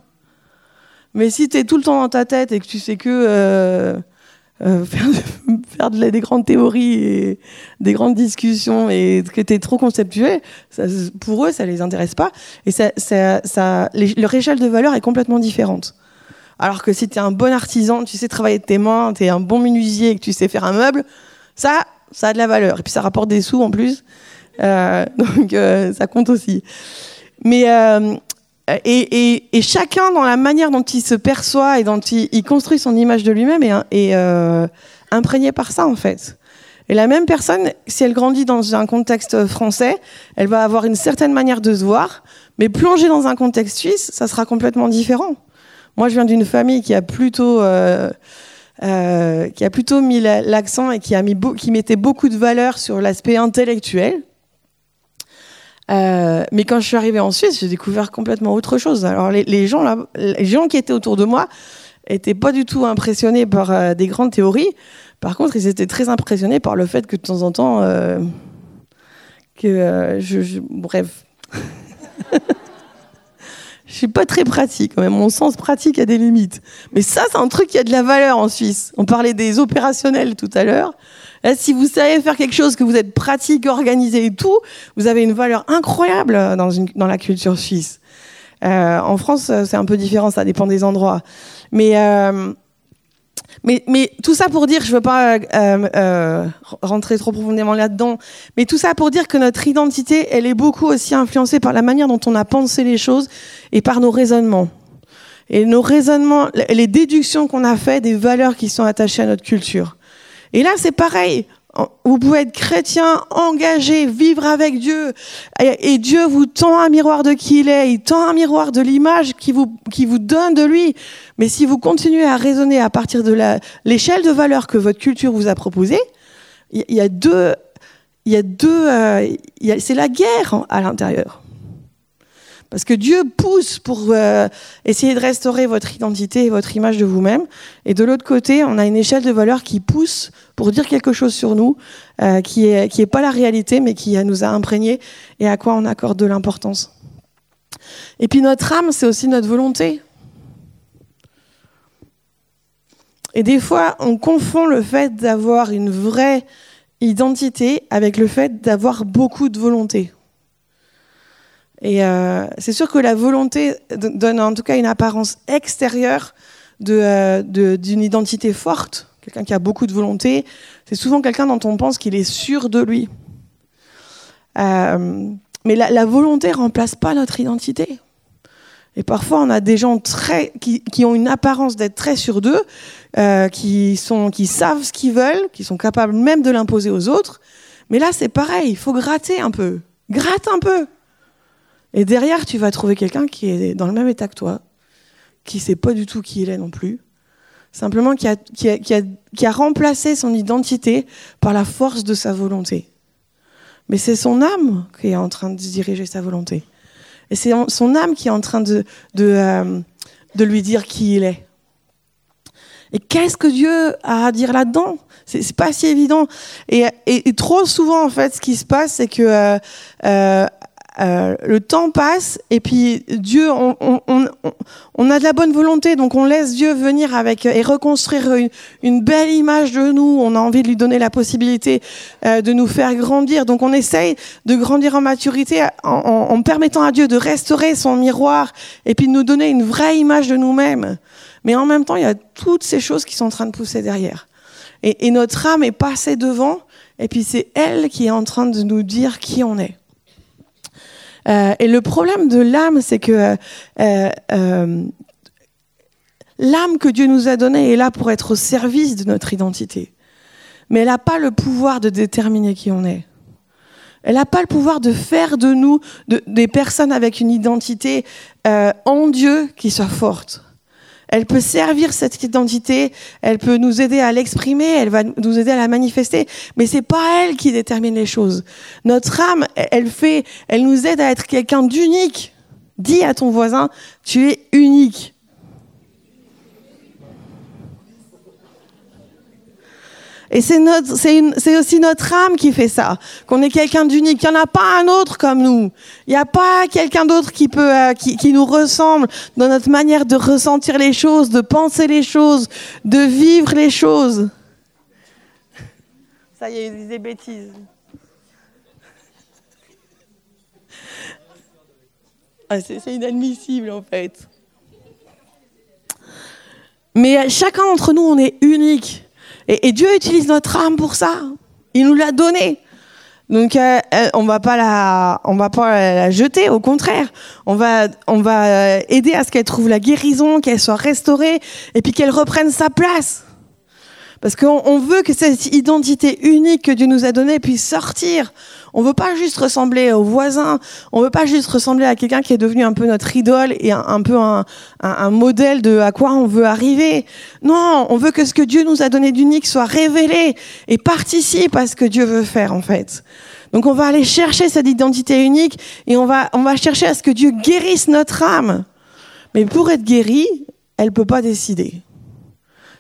Mais si tu es tout le temps dans ta tête et que tu sais que euh, faire, faire de des grandes théories et des grandes discussions et que tu es trop conceptuel, ça, pour eux, ça les intéresse pas. Et ça, ça, ça leur échelle de valeur est complètement différente. Alors que si tu es un bon artisan, tu sais travailler de tes mains, tu es un bon menuisier et que tu sais faire un meuble, ça, ça a de la valeur. Et puis ça rapporte des sous en plus. Euh, donc euh, ça compte aussi. Mais euh, et, et, et, chacun dans la manière dont il se perçoit et dont il, il construit son image de lui-même est, est euh, imprégné par ça en fait. Et la même personne, si elle grandit dans un contexte français, elle va avoir une certaine manière de se voir, mais plongée dans un contexte suisse, ça sera complètement différent. Moi, je viens d'une famille qui a plutôt euh, euh, qui a plutôt mis l'accent et qui a mis qui mettait beaucoup de valeur sur l'aspect intellectuel. Euh, mais quand je suis arrivée en Suisse, j'ai découvert complètement autre chose. Alors les, gens les gens qui étaient autour de moi étaient pas du tout impressionnés par euh, des grandes théories. Par contre, ils étaient très impressionnés par le fait que de temps en temps, euh, que euh, je, je, bref. je suis pas très pratique. Mon sens pratique a des limites. Mais ça, c'est un truc qui a de la valeur en Suisse. On parlait des opérationnels tout à l'heure. Là, si vous savez faire quelque chose, que vous êtes pratique, organisé et tout, vous avez une valeur incroyable dans, une, dans la culture suisse. Euh, en France, c'est un peu différent, ça dépend des endroits. Mais euh, tout ça pour dire, je veux pas euh, euh, rentrer trop profondément là-dedans, mais tout ça pour dire que notre identité, elle est beaucoup aussi influencée par la manière dont on a pensé les choses et par nos raisonnements. Et nos raisonnements, les déductions qu'on a fait des valeurs qui sont attachées à notre culture. Et là, c'est pareil. Vous pouvez être chrétien, engagé, vivre avec Dieu, et, Dieu vous tend un miroir de qui il est, il tend un miroir de l'image qui vous, qui vous donne de lui. Mais si vous continuez à raisonner à partir de l'échelle de valeur que votre culture vous a proposée, il y, a deux, il y a deux, euh, c'est la guerre à l'intérieur. Parce que Dieu pousse pour euh, essayer de restaurer votre identité et votre image de vous-même. Et de l'autre côté, on a une échelle de valeur qui pousse pour dire quelque chose sur nous, euh, qui est qui pas la réalité, mais qui nous a imprégnés et à quoi on accorde de l'importance. Et puis notre âme, c'est aussi notre volonté. Et des fois, on confond le fait d'avoir une vraie identité avec le fait d'avoir beaucoup de volonté. Et euh, c'est sûr que la volonté donne en tout cas une apparence extérieure euh, d'une de, identité forte. Quelqu'un qui a beaucoup de volonté, c'est souvent quelqu'un dont on pense qu'il est sûr de lui. Euh, mais la, volonté remplace pas notre identité. Et parfois, on a des gens très qui, ont une apparence d'être très sûrs d'eux, qui savent ce qu'ils veulent, qui sont capables même de l'imposer aux autres. Mais là, c'est pareil. Il faut gratter un peu, gratte un peu. Et derrière, tu vas trouver quelqu'un qui est dans le même état que toi, qui sait pas du tout qui il est non plus, simplement qui a, remplacé son identité par la force de sa volonté. Mais c'est son âme qui est en train de diriger sa volonté. Et c'est son âme qui est en train euh, de lui dire qui il est. Et qu'est-ce que Dieu a à dire là-dedans? C'est pas si évident. Et, trop souvent, en fait, ce qui se passe, c'est que euh, euh, euh, le temps passe et puis Dieu, on, on, on, on, a de la bonne volonté, donc on laisse Dieu venir avec et reconstruire une, belle image de nous. On a envie de lui donner la possibilité euh, de nous faire grandir, donc on essaye de grandir en maturité en, en, permettant à Dieu de restaurer son miroir et puis de nous donner une vraie image de nous-mêmes. Mais en même temps, il y a toutes ces choses qui sont en train de pousser derrière. Et, et notre âme est passée devant, et puis c'est elle qui est en train de nous dire qui on est. Euh, et le problème de l'âme, c'est que euh, euh, l'âme que Dieu nous a donnée est là pour être au service de notre identité. Mais elle n'a pas le pouvoir de déterminer qui on est. Elle n'a pas le pouvoir de faire de nous de, des personnes avec une identité en Dieu qui soit forte. Elle peut servir cette identité, elle peut nous aider à l'exprimer, elle va nous aider à la manifester, mais c'est pas elle qui détermine les choses. Notre âme, elle fait, elle nous aide à être quelqu'un d'unique. Dis à ton voisin, tu es unique. Et c'est aussi notre âme qui fait ça. Qu'on est quelqu'un d'unique. Il n'y en a pas un autre comme nous. Il n'y a pas quelqu'un d'autre qui peut, euh, qui, nous ressemble dans notre manière de ressentir les choses, de penser les choses, de vivre les choses. Ça y est, il des bêtises. Ah, c'est inadmissible en fait. Mais chacun d'entre nous, on est unique. Et, Dieu utilise notre âme pour ça. Il nous l'a donnée. Donc euh, euh, on va pas la, on va pas la jeter, au contraire, on va, on va euh, aider à ce qu'elle trouve la guérison, qu'elle soit restaurée, et puis qu'elle reprenne sa place. Parce qu'on veut que cette identité unique que Dieu nous a donnée puisse sortir. On veut pas juste ressembler aux voisins. On veut pas juste ressembler à quelqu'un qui est devenu un peu notre idole et un, peu un, un, modèle de à quoi on veut arriver. Non, on veut que ce que Dieu nous a donné d'unique soit révélé et participe à ce que Dieu veut faire, en fait. Donc on va aller chercher cette identité unique et on va, on va chercher à ce que Dieu guérisse notre âme. Mais pour être guérie, elle peut pas décider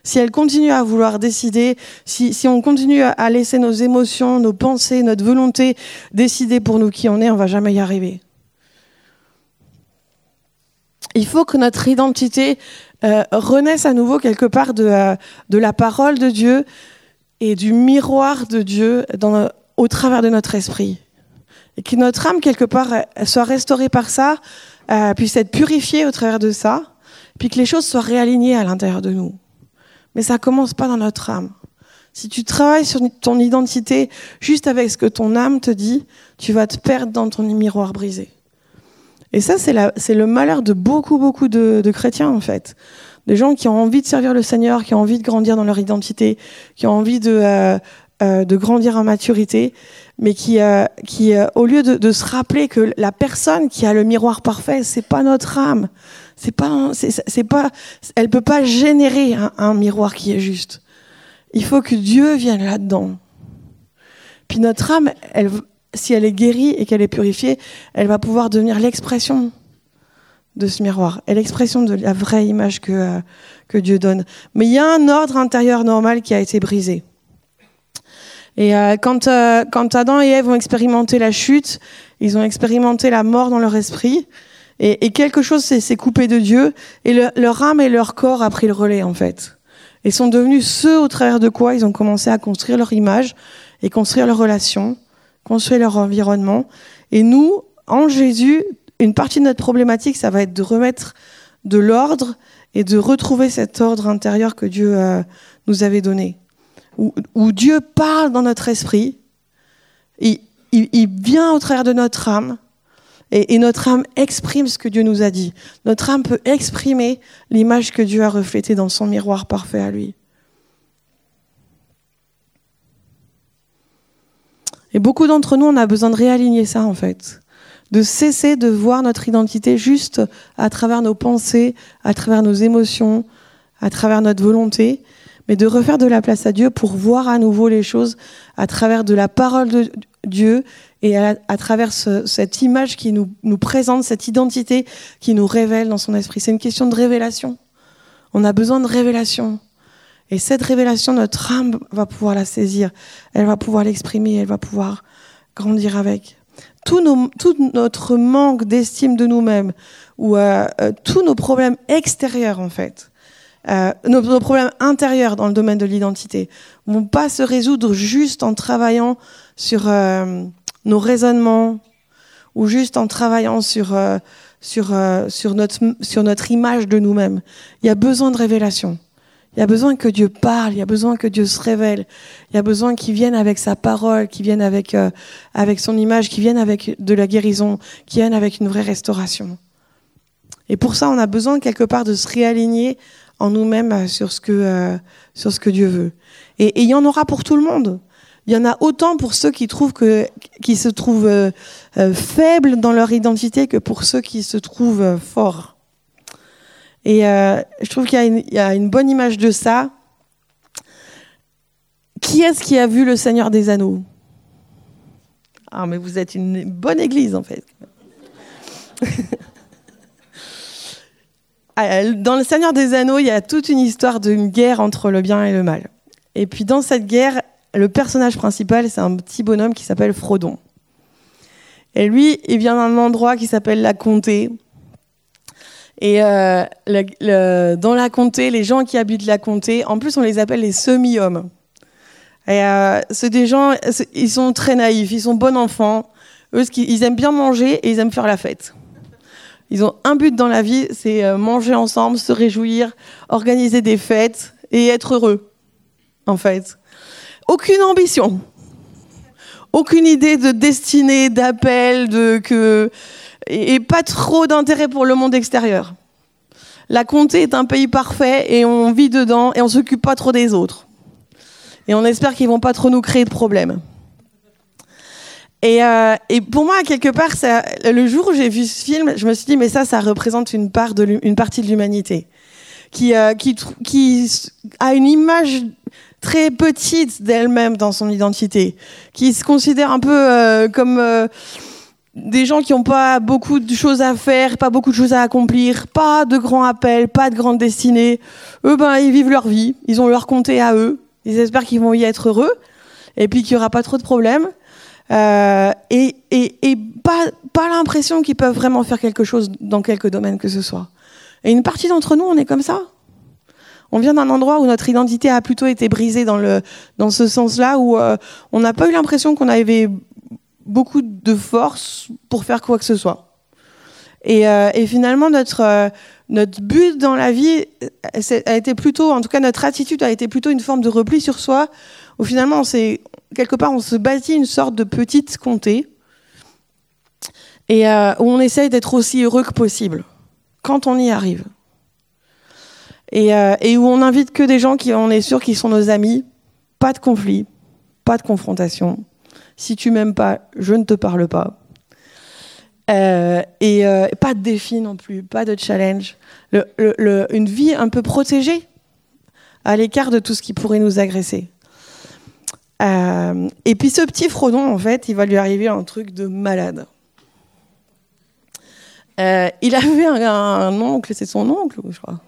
si elle continue à vouloir décider, si, si on continue à laisser nos émotions, nos pensées, notre volonté décider pour nous qui on est, on va jamais y arriver. Il faut que notre identité euh, renaisse à nouveau quelque part de, euh, de la parole de Dieu et du miroir de Dieu dans, au travers de notre esprit. Et que notre âme, quelque part, soit restaurée par ça, euh, puisse être purifiée au travers de ça, puis que les choses soient réalignées à l'intérieur de nous. Mais ça commence pas dans notre âme. Si tu travailles sur ton identité juste avec ce que ton âme te dit, tu vas te perdre dans ton miroir brisé. Et ça, c'est le malheur de beaucoup, beaucoup de, chrétiens, en fait. Des gens qui ont envie de servir le Seigneur, qui ont envie de grandir dans leur identité, qui ont envie de, euh, euh, de grandir en maturité, mais qui, euh, qui euh, au lieu de, se rappeler que la personne qui a le miroir parfait, c'est pas notre âme, c'est pas, c'est pas, elle peut pas générer un, miroir qui est juste. Il faut que Dieu vienne là-dedans. Puis notre âme, elle, si elle est guérie et qu'elle est purifiée, elle va pouvoir devenir l'expression de ce miroir et l'expression de la vraie image que, que Dieu donne. Mais il y a un ordre intérieur normal qui a été brisé. Et euh, quand, euh, quand Adam et Ève ont expérimenté la chute, ils ont expérimenté la mort dans leur esprit. Et, quelque chose s'est coupé de Dieu, et leur âme et leur corps a pris le relais en fait. Et sont devenus ceux au travers de quoi ils ont commencé à construire leur image et construire leurs relations, construire leur environnement. Et nous, en Jésus, une partie de notre problématique, ça va être de remettre de l'ordre et de retrouver cet ordre intérieur que Dieu euh, nous avait donné. Où, Dieu parle dans notre esprit, il, vient au travers de notre âme, et, notre âme exprime ce que Dieu nous a dit. Notre âme peut exprimer l'image que Dieu a reflétée dans son miroir parfait à lui. Et beaucoup d'entre nous, on a besoin de réaligner ça, en fait. De cesser de voir notre identité juste à travers nos pensées, à travers nos émotions, à travers notre volonté, mais de refaire de la place à Dieu pour voir à nouveau les choses à travers de la parole de Dieu et à, travers cette image qui nous, présente, cette identité qui nous révèle dans son esprit. C'est une question de révélation. On a besoin de révélation. Et cette révélation, notre âme va pouvoir la saisir, elle va pouvoir l'exprimer, elle va pouvoir grandir avec. Tout notre manque d'estime de nous-mêmes, ou euh, euh, tous nos problèmes extérieurs en fait, euh, nos, nos, problèmes intérieurs dans le domaine de l'identité, vont pas se résoudre juste en travaillant sur euh, nos raisonnements ou juste en travaillant sur, euh, sur, euh, sur, notre, sur notre image de nous-mêmes. Il y a besoin de révélation. Il y a besoin que Dieu parle, il y a besoin que Dieu se révèle, il y a besoin qu'il vienne avec sa parole, qu'il vienne avec, avec son image, qu'il vienne avec de la guérison, qu'il vienne avec une vraie restauration. Et pour ça, on a besoin quelque part de se réaligner en nous-mêmes sur, ce que sur ce que Dieu veut. Et, il y en aura pour tout le monde. Il y en a autant pour ceux qui trouvent que, qui se trouvent euh, euh, faibles dans leur identité que pour ceux qui se trouvent euh, forts. Et je trouve qu'il y, a une bonne image de ça. Qui est-ce qui a vu le Seigneur des Anneaux? Ah, mais vous êtes une bonne église en fait. Ah, dans le Seigneur des Anneaux, il y a toute une histoire d'une guerre entre le bien et le mal. Et puis dans cette guerre, le personnage principal, c'est un petit bonhomme qui s'appelle Frodon. Et lui, il vient d'un endroit qui s'appelle la Comté. Et euh, dans la Comté, les gens qui habitent la Comté, en plus, on les appelle les semi-hommes. Et euh, c'est des gens, ils sont très naïfs, ils sont bons enfants. Eux, ils aiment bien manger et ils aiment faire la fête. Ils ont un but dans la vie, c'est euh, manger ensemble, se réjouir, organiser des fêtes et être heureux, en fait. Aucune ambition, aucune idée de destinée, d'appel, de que et pas trop d'intérêt pour le monde extérieur. La comté est un pays parfait et on vit dedans et on s'occupe pas trop des autres. Et on espère qu'ils vont pas trop nous créer de problèmes. Et, euh, et, pour moi, quelque part, ça, le jour où j'ai vu ce film, je me suis dit, mais ça, ça représente une, part de une partie de l'humanité qui, euh, qui, qui a une image très petite d'elle-même dans son identité, qui se considère un peu euh, comme euh, des gens qui n'ont pas beaucoup de choses à faire, pas beaucoup de choses à accomplir, pas de grands appels, pas de grandes destinées. Eux, ben, ils vivent leur vie, ils ont leur comté à eux, ils espèrent qu'ils vont y être heureux, et puis qu'il n'y aura pas trop de problèmes. Euh, et, pas, l'impression qu'ils peuvent vraiment faire quelque chose dans quelque domaine que ce soit. Et une partie d'entre nous, on est comme ça. On vient d'un endroit où notre identité a plutôt été brisée dans, ce sens-là, où euh, on n'a pas eu l'impression qu'on avait beaucoup de force pour faire quoi que ce soit. Et, euh, finalement, notre, notre but dans la vie a été plutôt, en tout cas notre attitude a été plutôt une forme de repli sur soi, où finalement on s'est quelque part, on se bâtit une sorte de petite comté et euh, où on essaye d'être aussi heureux que possible quand on y arrive. Et, euh, où on n'invite que des gens qui, on est sûr, qui sont nos amis. Pas de conflit, pas de confrontation. Si tu m'aimes pas, je ne te parle pas. Euh, et pas de défi non plus, pas de challenge. une vie un peu protégée, à l'écart de tout ce qui pourrait nous agresser. Euh, et puis ce petit Frodon, en fait, il va lui arriver un truc de malade. Euh, il avait un, oncle, c'est son oncle, je crois,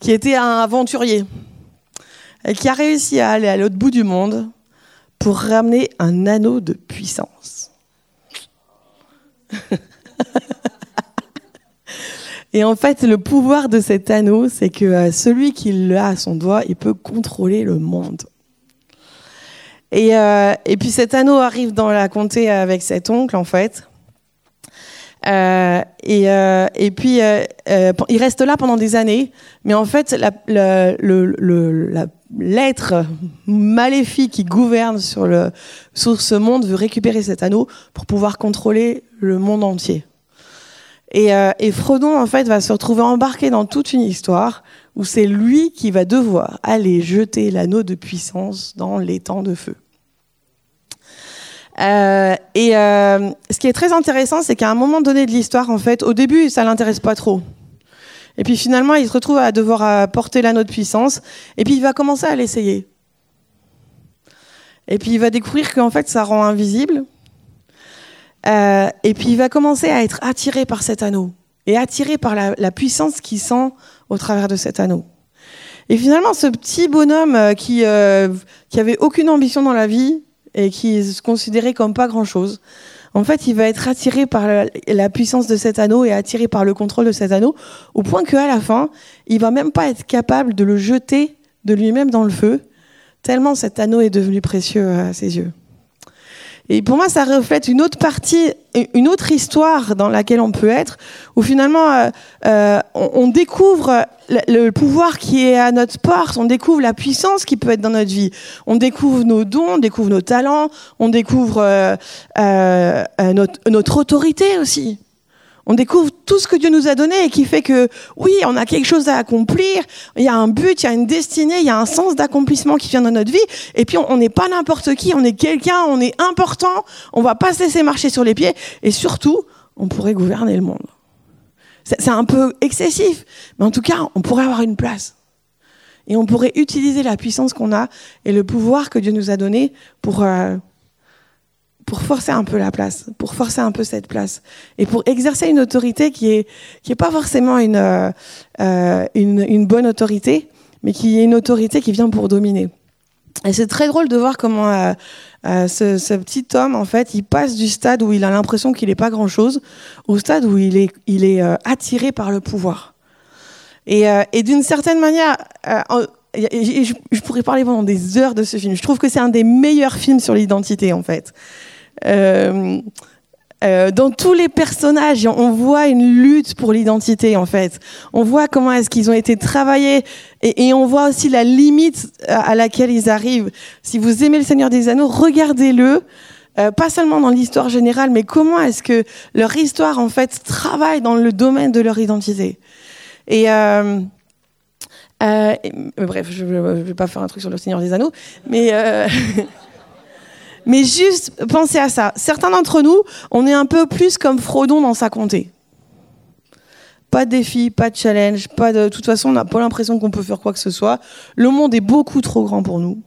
qui était un aventurier, et qui a réussi à aller à l'autre bout du monde pour ramener un anneau de puissance. et en fait, le pouvoir de cet anneau, c'est que euh, celui qui l'a à son doigt, il peut contrôler le monde. Et, euh, et puis cet anneau arrive dans la comté avec cet oncle, en fait. Euh, et, euh, et, puis, il reste là pendant des années, mais en fait, la, l'être maléfique qui gouverne sur, le, sur ce monde veut récupérer cet anneau pour pouvoir contrôler le monde entier. Et, Frodon, en fait, va se retrouver embarqué dans toute une histoire où c'est lui qui va devoir aller jeter l'anneau de puissance dans l'étang de feu. Euh, et euh, ce qui est très intéressant, c'est qu'à un moment donné de l'histoire, en fait, au début, ça l'intéresse pas trop. Et puis finalement, il se retrouve à devoir porter l'anneau de puissance. Et puis il va commencer à l'essayer. Et puis il va découvrir qu'en fait, ça rend invisible. Euh, et puis il va commencer à être attiré par cet anneau et attiré par la, la puissance qu'il sent au travers de cet anneau. Et finalement, ce petit bonhomme euh, qui, euh, qui avait aucune ambition dans la vie, et qui se considérait comme pas grand-chose. En fait, il va être attiré par la, puissance de cet anneau et attiré par le contrôle de cet anneau, au point qu'à la fin, il va même pas être capable de le jeter de lui-même dans le feu, tellement cet anneau est devenu précieux à ses yeux. Et pour moi, ça reflète une autre partie, une autre histoire dans laquelle on peut être, où finalement, euh, euh on, découvre le, pouvoir qui est à notre porte, on découvre la puissance qui peut être dans notre vie, on découvre nos dons, on découvre nos talents, on découvre euh, notre autorité aussi on découvre tout ce que Dieu nous a donné et qui fait que oui, on a quelque chose à accomplir, il y a un but, il y a une destinée, il y a un sens d'accomplissement qui vient dans notre vie. Et puis on n'est pas n'importe qui, on est quelqu'un, on est important, on va pas se laisser marcher sur les pieds et surtout, on pourrait gouverner le monde. C'est un peu excessif, mais en tout cas, on pourrait avoir une place. Et on pourrait utiliser la puissance qu'on a et le pouvoir que Dieu nous a donné pour euh, pour forcer un peu la place, pour forcer un peu cette place, et pour exercer une autorité qui est qui est pas forcément une, euh, une, bonne autorité, mais qui est une autorité qui vient pour dominer. Et c'est très drôle de voir comment euh, euh, ce, petit homme, en fait, il passe du stade où il a l'impression qu'il n'est pas grand-chose au stade où il est, il est attiré par le pouvoir. Et, et d'une certaine manière, je, pourrais parler pendant des heures de ce film. Je trouve que c'est un des meilleurs films sur l'identité, en fait. Euh, dans tous les personnages, on voit une lutte pour l'identité en fait. On voit comment est-ce qu'ils ont été travaillés et, on voit aussi la limite à laquelle ils arrivent. Si vous aimez le Seigneur des Anneaux, regardez-le. Euh, pas seulement dans l'histoire générale, mais comment est-ce que leur histoire en fait travaille dans le domaine de leur identité. Et euh, euh, bref, je ne vais pas faire un truc sur le Seigneur des Anneaux, mais euh, Mais juste pensez à ça. Certains d'entre nous, on est un peu plus comme Frodon dans sa comté. Pas de défi, pas de challenge, pas de. De toute façon, on n'a pas l'impression qu'on peut faire quoi que ce soit. Le monde est beaucoup trop grand pour nous.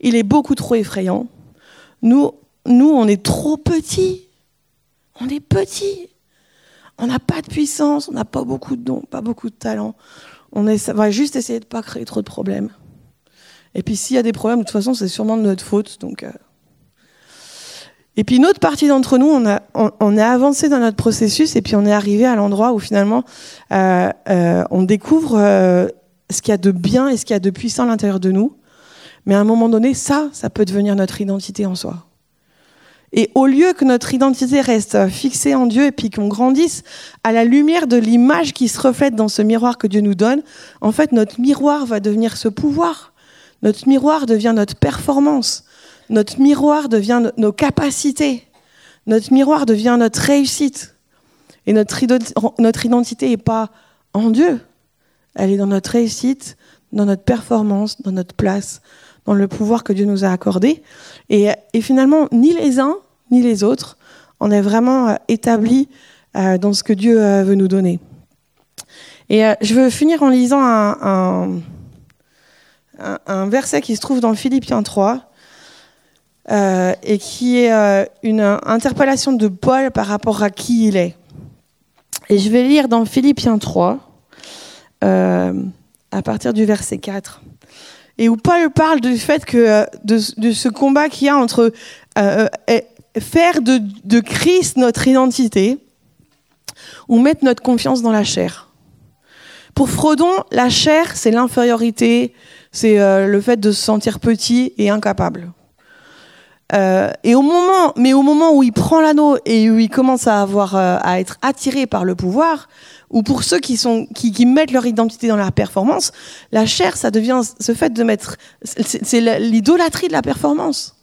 Il est beaucoup trop effrayant. Nous, nous, on est trop petits. On est petits. On n'a pas de puissance, on n'a pas beaucoup de dons, pas beaucoup de talent. On est, va juste essayer de ne pas créer trop de problèmes. Et puis s'il y a des problèmes, de toute façon, c'est sûrement de notre faute. Donc, euh, et puis une autre partie d'entre nous, on a, on, on, a avancé dans notre processus et puis on est arrivé à l'endroit où finalement euh, euh, on découvre euh, ce qu'il y a de bien et ce qu'il y a de puissant à l'intérieur de nous. Mais à un moment donné, ça, ça peut devenir notre identité en soi. Et au lieu que notre identité reste fixée en Dieu et puis qu'on grandisse à la lumière de l'image qui se reflète dans ce miroir que Dieu nous donne, en fait, notre miroir va devenir ce pouvoir. Notre miroir devient notre performance. Notre miroir devient nos capacités. Notre miroir devient notre réussite. Et notre, identité n'est pas en Dieu. Elle est dans notre réussite, dans notre performance, dans notre place, dans le pouvoir que Dieu nous a accordé. Et, finalement, ni les uns, ni les autres, on est vraiment euh, établis euh, dans ce que Dieu euh, veut nous donner. Et je veux finir en lisant un, un verset qui se trouve dans Philippiens 3, euh, et qui est euh, une interpellation de Paul par rapport à qui il est. Et je vais lire dans Philippiens 3, euh, à partir du verset 4, et où Paul parle du fait que de, de ce combat qu'il y a entre faire de, de Christ notre identité ou mettre notre confiance dans la chair. Pour Frodon, la chair, c'est l'infériorité, c'est le fait de se sentir petit et incapable. Euh, et au moment, mais au moment où il prend l'anneau et où il commence à avoir, euh, à être attiré par le pouvoir, ou pour ceux qui sont, qui, qui, mettent leur identité dans la performance, la chair, ça devient ce fait de mettre, c'est l'idolâtrie de la performance.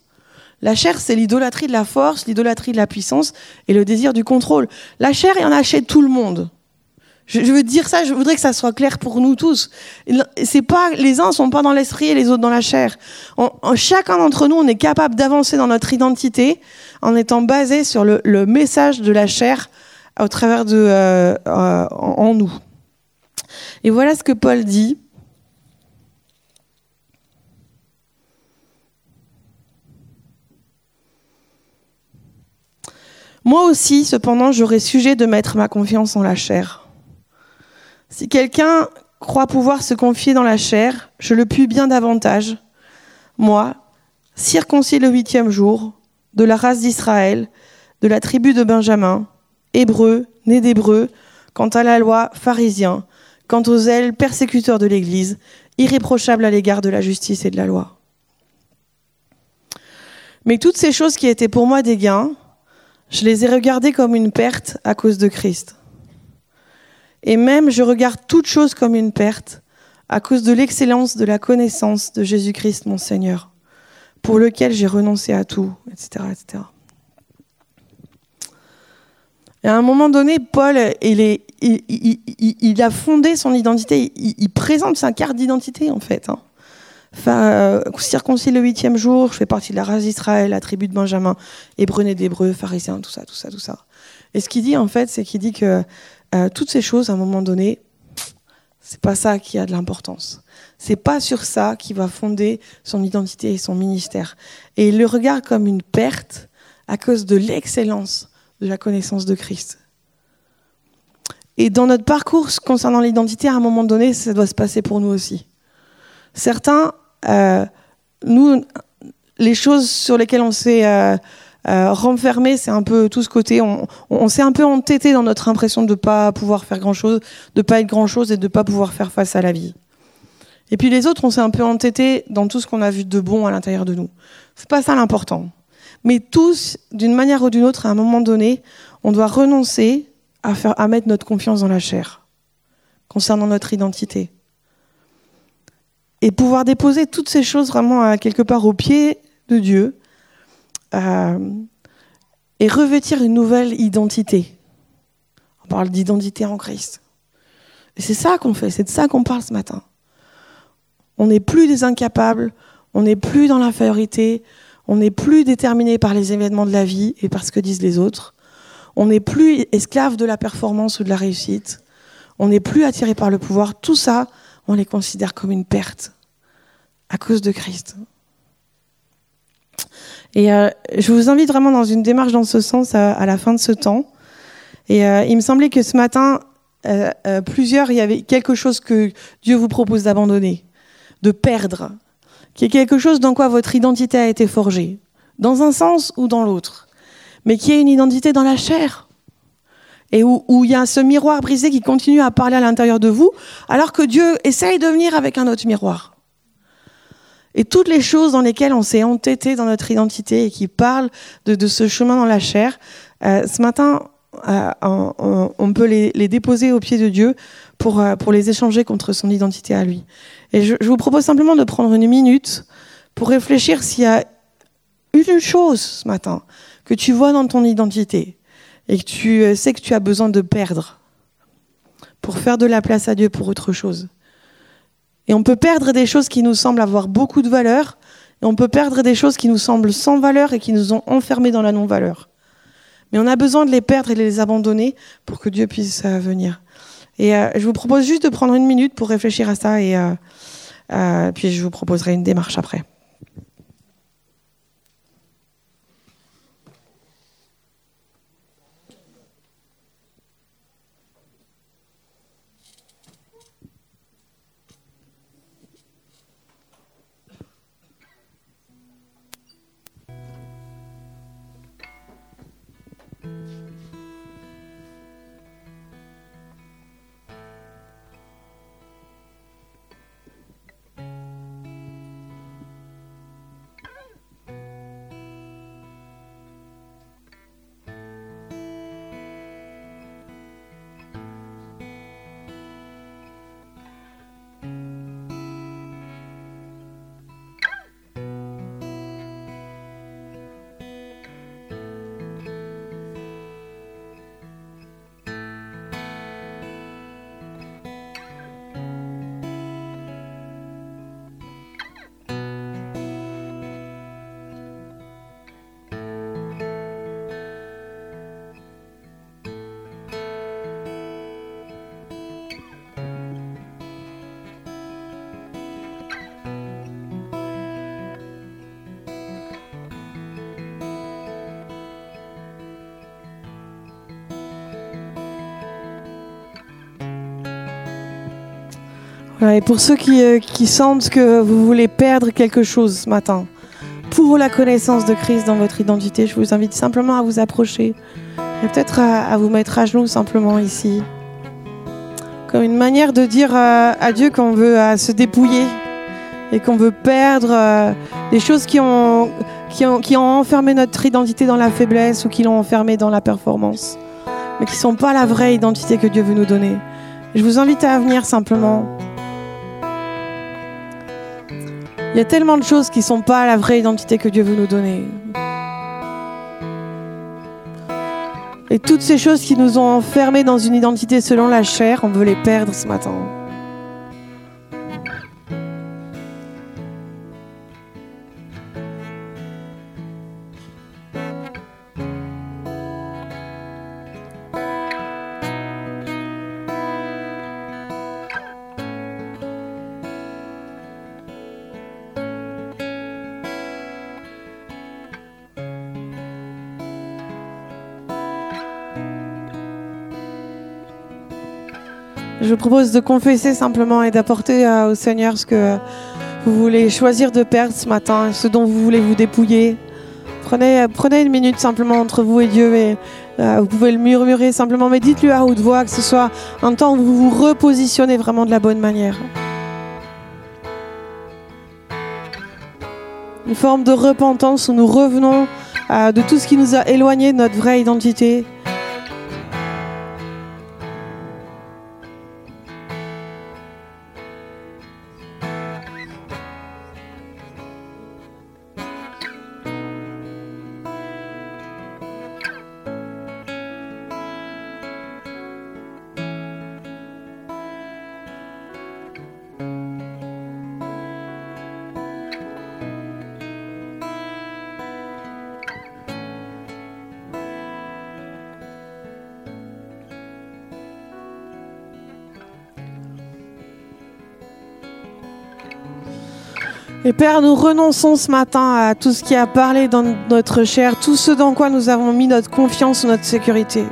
La chair, c'est l'idolâtrie de la force, l'idolâtrie de la puissance et le désir du contrôle. La chair, il y en a chez tout le monde. Je, veux dire ça, je voudrais que ça soit clair pour nous tous. Les uns sont pas dans l'esprit et les autres dans la chair. Chacun d'entre nous, on est capable d'avancer dans notre identité en étant basé sur le, le message de la chair au travers de euh, euh, en nous. Et voilà ce que Paul dit. Moi aussi, cependant, j'aurais sujet de mettre ma confiance en la chair. Si quelqu'un croit pouvoir se confier dans la chair, je le puis bien davantage. Moi, circoncis le huitième jour, de la race d'Israël, de la tribu de Benjamin, hébreu, né d'hébreu, quant à la loi, pharisien, quant aux ailes, persécuteurs de l'Église, irréprochable à l'égard de la justice et de la loi. Mais toutes ces choses qui étaient pour moi des gains, je les ai regardées comme une perte à cause de Christ. Et même, je regarde toute chose comme une perte à cause de l'excellence de la connaissance de Jésus-Christ, mon Seigneur, pour lequel j'ai renoncé à tout, etc., etc. Et à un moment donné, Paul, il, a fondé son identité. Il, présente sa carte d'identité, en fait. Hein. Euh, circoncis le huitième jour, je fais partie de la race d'Israël, la tribu de Benjamin, hébreu né d'hébreu, pharisien, tout ça, tout ça, tout ça. Et ce qu'il dit, en fait, c'est qu'il dit que euh, toutes ces choses, à un moment donné, c'est pas ça qui a de l'importance. C'est pas sur ça qu'il va fonder son identité et son ministère. Et il le regarde comme une perte à cause de l'excellence de la connaissance de Christ. Et dans notre parcours concernant l'identité, à un moment donné, ça doit se passer pour nous aussi. Certains, euh, nous, les choses sur lesquelles on s'est euh, euh, c'est un peu tout ce côté. On, s'est un peu entêté dans notre impression de pas pouvoir faire grand-chose, de pas être grand-chose et de pas pouvoir faire face à la vie. Et puis les autres, on s'est un peu entêté dans tout ce qu'on a vu de bon à l'intérieur de nous. C'est pas ça l'important. Mais tous, d'une manière ou d'une autre, à un moment donné, on doit renoncer à, faire, à mettre notre confiance dans la chair concernant notre identité. Et pouvoir déposer toutes ces choses vraiment quelque part au pied de Dieu et revêtir une nouvelle identité. On parle d'identité en Christ. C'est ça qu'on fait, c'est de ça qu'on parle ce matin. On n'est plus des incapables, on n'est plus dans l'infériorité, on n'est plus déterminé par les événements de la vie et par ce que disent les autres. On n'est plus esclave de la performance ou de la réussite. On n'est plus attiré par le pouvoir. Tout ça, on les considère comme une perte à cause de Christ. Et euh, je vous invite vraiment dans une démarche dans ce sens à, la fin de ce temps. Et euh, il me semblait que ce matin, euh, plusieurs, il y avait quelque chose que Dieu vous propose d'abandonner de perdre, qui est quelque chose dans quoi votre identité a été forgée, dans un sens ou dans l'autre, mais qui est une identité dans la chair, et où, il y a ce miroir brisé qui continue à parler à l'intérieur de vous, alors que Dieu essaye de venir avec un autre miroir. Et toutes les choses dans lesquelles on s'est entêté dans notre identité et qui parlent de, ce chemin dans la chair, euh, ce matin, euh, on, peut les, déposer au pied de Dieu pour, euh, pour les échanger contre son identité à lui. Et je, vous propose simplement de prendre une minute pour réfléchir s'il y a une chose ce matin que tu vois dans ton identité et que tu sais que tu as besoin de perdre pour faire de la place à Dieu pour autre chose. Et on peut perdre des choses qui nous semblent avoir beaucoup de valeur, et on peut perdre des choses qui nous semblent sans valeur et qui nous ont enfermés dans la non-valeur. Mais on a besoin de les perdre et de les abandonner pour que Dieu puisse euh, venir. Et euh, je vous propose juste de prendre une minute pour réfléchir à ça et euh, puis je vous proposerai une démarche après. Et pour ceux qui, euh, qui, sentent que vous voulez perdre quelque chose ce matin, pour la connaissance de Christ dans votre identité, je vous invite simplement à vous approcher et peut-être à, vous mettre à genoux simplement ici. Comme une manière de dire euh, à, Dieu qu'on veut euh, se dépouiller et qu'on veut perdre des choses qui ont, qui, ont, qui ont enfermé notre identité dans la faiblesse ou qui l'ont enfermé dans la performance, mais qui ne sont pas la vraie identité que Dieu veut nous donner. Je vous invite à venir simplement. Il y a tellement de choses qui ne sont pas la vraie identité que Dieu veut nous donner. Et toutes ces choses qui nous ont enfermés dans une identité selon la chair, on veut les perdre ce matin. Je propose de confesser simplement et d'apporter euh, au Seigneur ce que, vous voulez choisir de perdre ce matin, ce dont vous voulez vous dépouiller. Prenez, prenez une minute simplement entre vous et Dieu et euh, vous pouvez le murmurer simplement, mais dites-lui à haute voix que ce soit un temps où vous vous repositionnez vraiment de la bonne manière. Une forme de repentance où nous revenons euh, de tout ce qui nous a éloignés de notre vraie identité. Père, nous renonçons ce matin à tout ce qui a parlé dans notre chair, tout ce dans quoi nous avons mis notre confiance notre sécurité.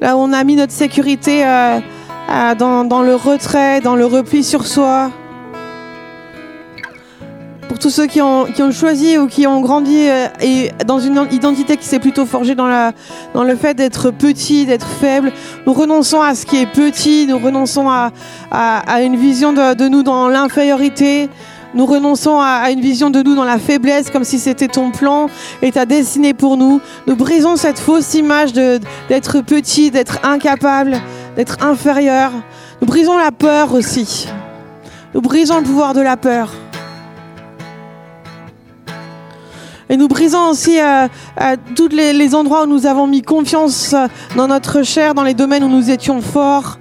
Là où on a mis notre sécurité euh, dans le retrait, dans le repli sur soi, tous ceux qui ont, choisi ou qui ont grandi euh, et dans une identité qui s'est plutôt forgée dans, la, dans le fait d'être petit, d'être faible, nous renonçons à ce qui est petit, nous renonçons à, à, une vision de, nous dans l'infériorité. Nous renonçons à, à une vision de nous dans la faiblesse, comme si c'était ton plan et ta destinée pour nous. Nous brisons cette fausse image d'être petit, d'être incapable, d'être inférieur. Nous brisons la peur aussi. Nous brisons le pouvoir de la peur. Et nous brisons aussi euh, euh, tous les, les endroits où nous avons mis confiance euh, dans notre chair, dans les domaines où nous étions forts,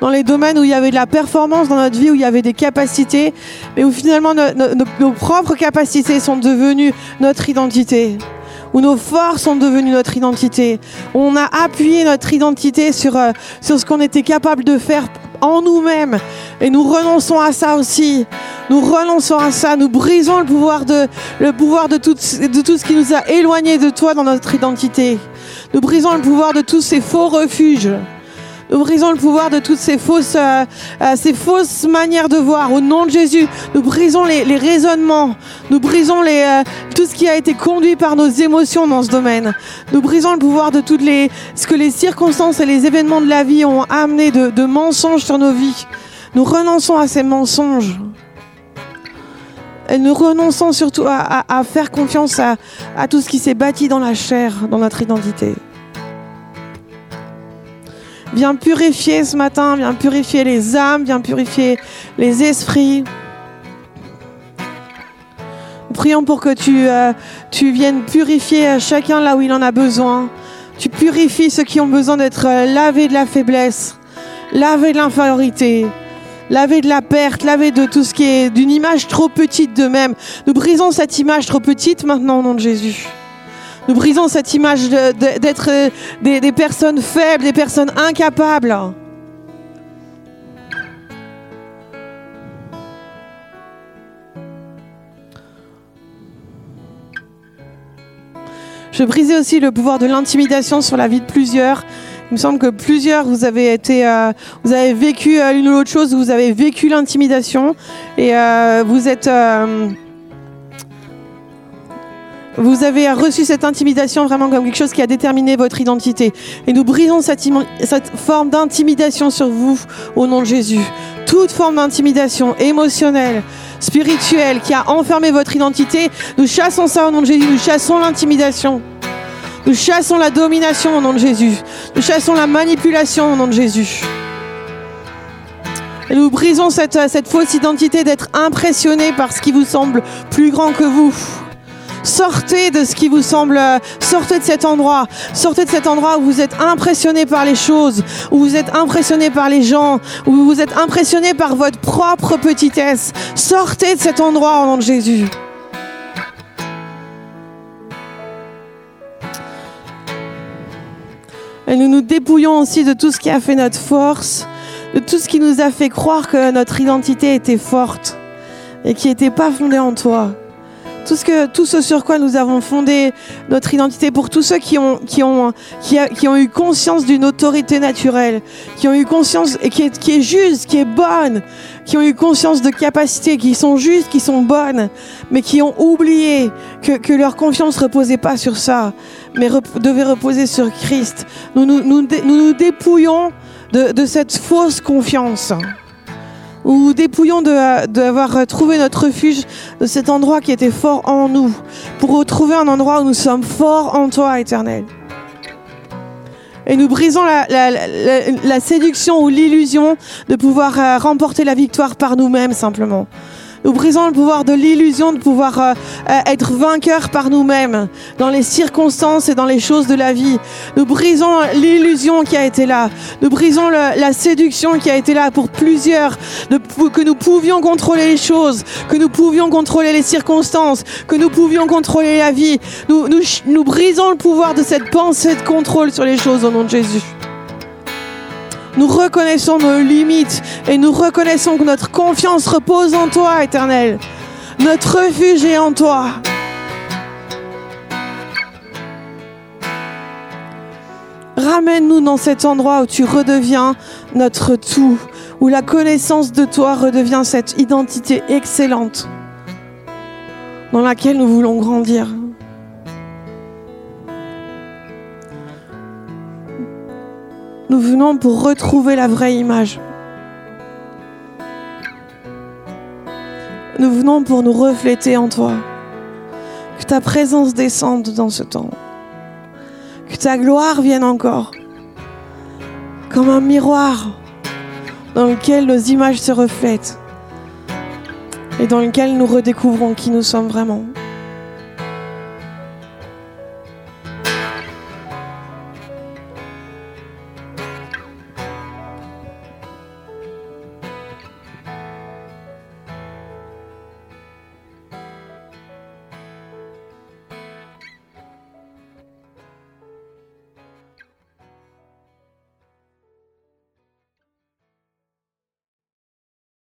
dans les domaines où il y avait de la performance dans notre vie, où il y avait des capacités, mais où finalement no- no- no- nos propres capacités sont devenues notre identité où nos forces sont devenues notre identité, où on a appuyé notre identité sur, euh, sur ce qu'on était capable de faire en nous-mêmes. Et nous renonçons à ça aussi. Nous renonçons à ça. Nous brisons le pouvoir de, le pouvoir de tout, de tout ce qui nous a éloignés de toi dans notre identité. Nous brisons le pouvoir de tous ces faux refuges. Nous brisons le pouvoir de toutes ces fausses, euh, euh, ces fausses manières de voir. Au nom de Jésus, nous brisons les, raisonnements. Nous brisons euh, tout ce qui a été conduit par nos émotions dans ce domaine. Nous brisons le pouvoir de toutes les, ce que les circonstances et les événements de la vie ont amené de, mensonges sur nos vies. Nous renonçons à ces mensonges. Et nous renonçons surtout à, faire confiance à tout ce qui s'est bâti dans la chair, dans notre identité. Viens purifier ce matin, viens purifier les âmes, viens purifier les esprits. Nous prions pour que tu, euh, tu viennes purifier euh, chacun là où il en a besoin. Tu purifies ceux qui ont besoin d'être euh, lavés de la faiblesse, lavés de l'infériorité, lavés de la perte, lavés de tout ce qui est d'une image trop petite d'eux-mêmes. Nous brisons cette image trop petite maintenant au nom de Jésus. Nous brisons cette image d'être euh, des, personnes faibles, des personnes incapables. Je brisais aussi le pouvoir de l'intimidation sur la vie de plusieurs. Il me semble que plusieurs, vous avez été, euh, vous avez vécu euh, l'une ou l'autre chose, vous avez vécu l'intimidation et vous êtes, vous avez reçu cette intimidation vraiment comme quelque chose qui a déterminé votre identité. Et nous brisons cette, forme d'intimidation sur vous au nom de Jésus. Toute forme d'intimidation émotionnelle, spirituelle qui a enfermé votre identité, nous chassons ça au nom de Jésus. Nous chassons l'intimidation. Nous chassons la domination au nom de Jésus. Nous chassons la manipulation au nom de Jésus. Et nous brisons cette fausse identité d'être impressionné par ce qui vous semble plus grand que vous. Sortez de ce qui vous semble, euh, sortez de cet endroit, sortez de cet endroit où vous êtes impressionné par les choses, où vous êtes impressionné par les gens, où vous êtes impressionné par votre propre petitesse. Sortez de cet endroit au nom de Jésus. Et nous nous dépouillons aussi de tout ce qui a fait notre force, de tout ce qui nous a fait croire que notre identité était forte et qui n'était pas fondée en toi. Tout ce, que, tout ce sur quoi nous avons fondé notre identité, pour tous ceux qui ont, qui ont, qui qui ont eu conscience d'une autorité naturelle, qui ont eu conscience et qui est, qui est juste, qui est bonne, qui ont eu conscience de capacités, qui sont justes, qui sont bonnes, mais qui ont oublié que, leur confiance reposait pas sur ça, mais devait reposer sur Christ. Nous nous, nous, nous, dépouillons de, de, cette fausse confiance. Nous dépouillons d'avoir trouvé notre refuge de cet endroit qui était fort en nous, pour retrouver un endroit où nous sommes forts en toi, éternel et nous brisons la, séduction ou l'illusion de pouvoir euh, remporter la victoire par nous-mêmes simplement. Nous brisons le pouvoir de l'illusion de pouvoir euh, euh, être vainqueur par nous-mêmes dans les circonstances et dans les choses de la vie. Nous brisons l'illusion qui a été là. Nous brisons la séduction qui a été là pour plusieurs, que nous pouvions contrôler les choses, que nous pouvions contrôler les circonstances, que nous pouvions contrôler la vie. Nous, nous, nous brisons le pouvoir de cette pensée de contrôle sur les choses au nom de Jésus. Nous reconnaissons nos limites et nous reconnaissons que notre confiance repose en toi, éternel. Notre refuge est en toi. Ramène-nous dans cet endroit où tu redeviens notre tout, où la connaissance de toi redevient cette identité excellente dans laquelle nous voulons grandir. Nous venons pour retrouver la vraie image. Nous venons pour nous refléter en toi. Que ta présence descende dans ce temps. Que ta gloire vienne encore. Comme un miroir dans lequel nos images se reflètent et dans lequel nous redécouvrons qui nous sommes vraiment.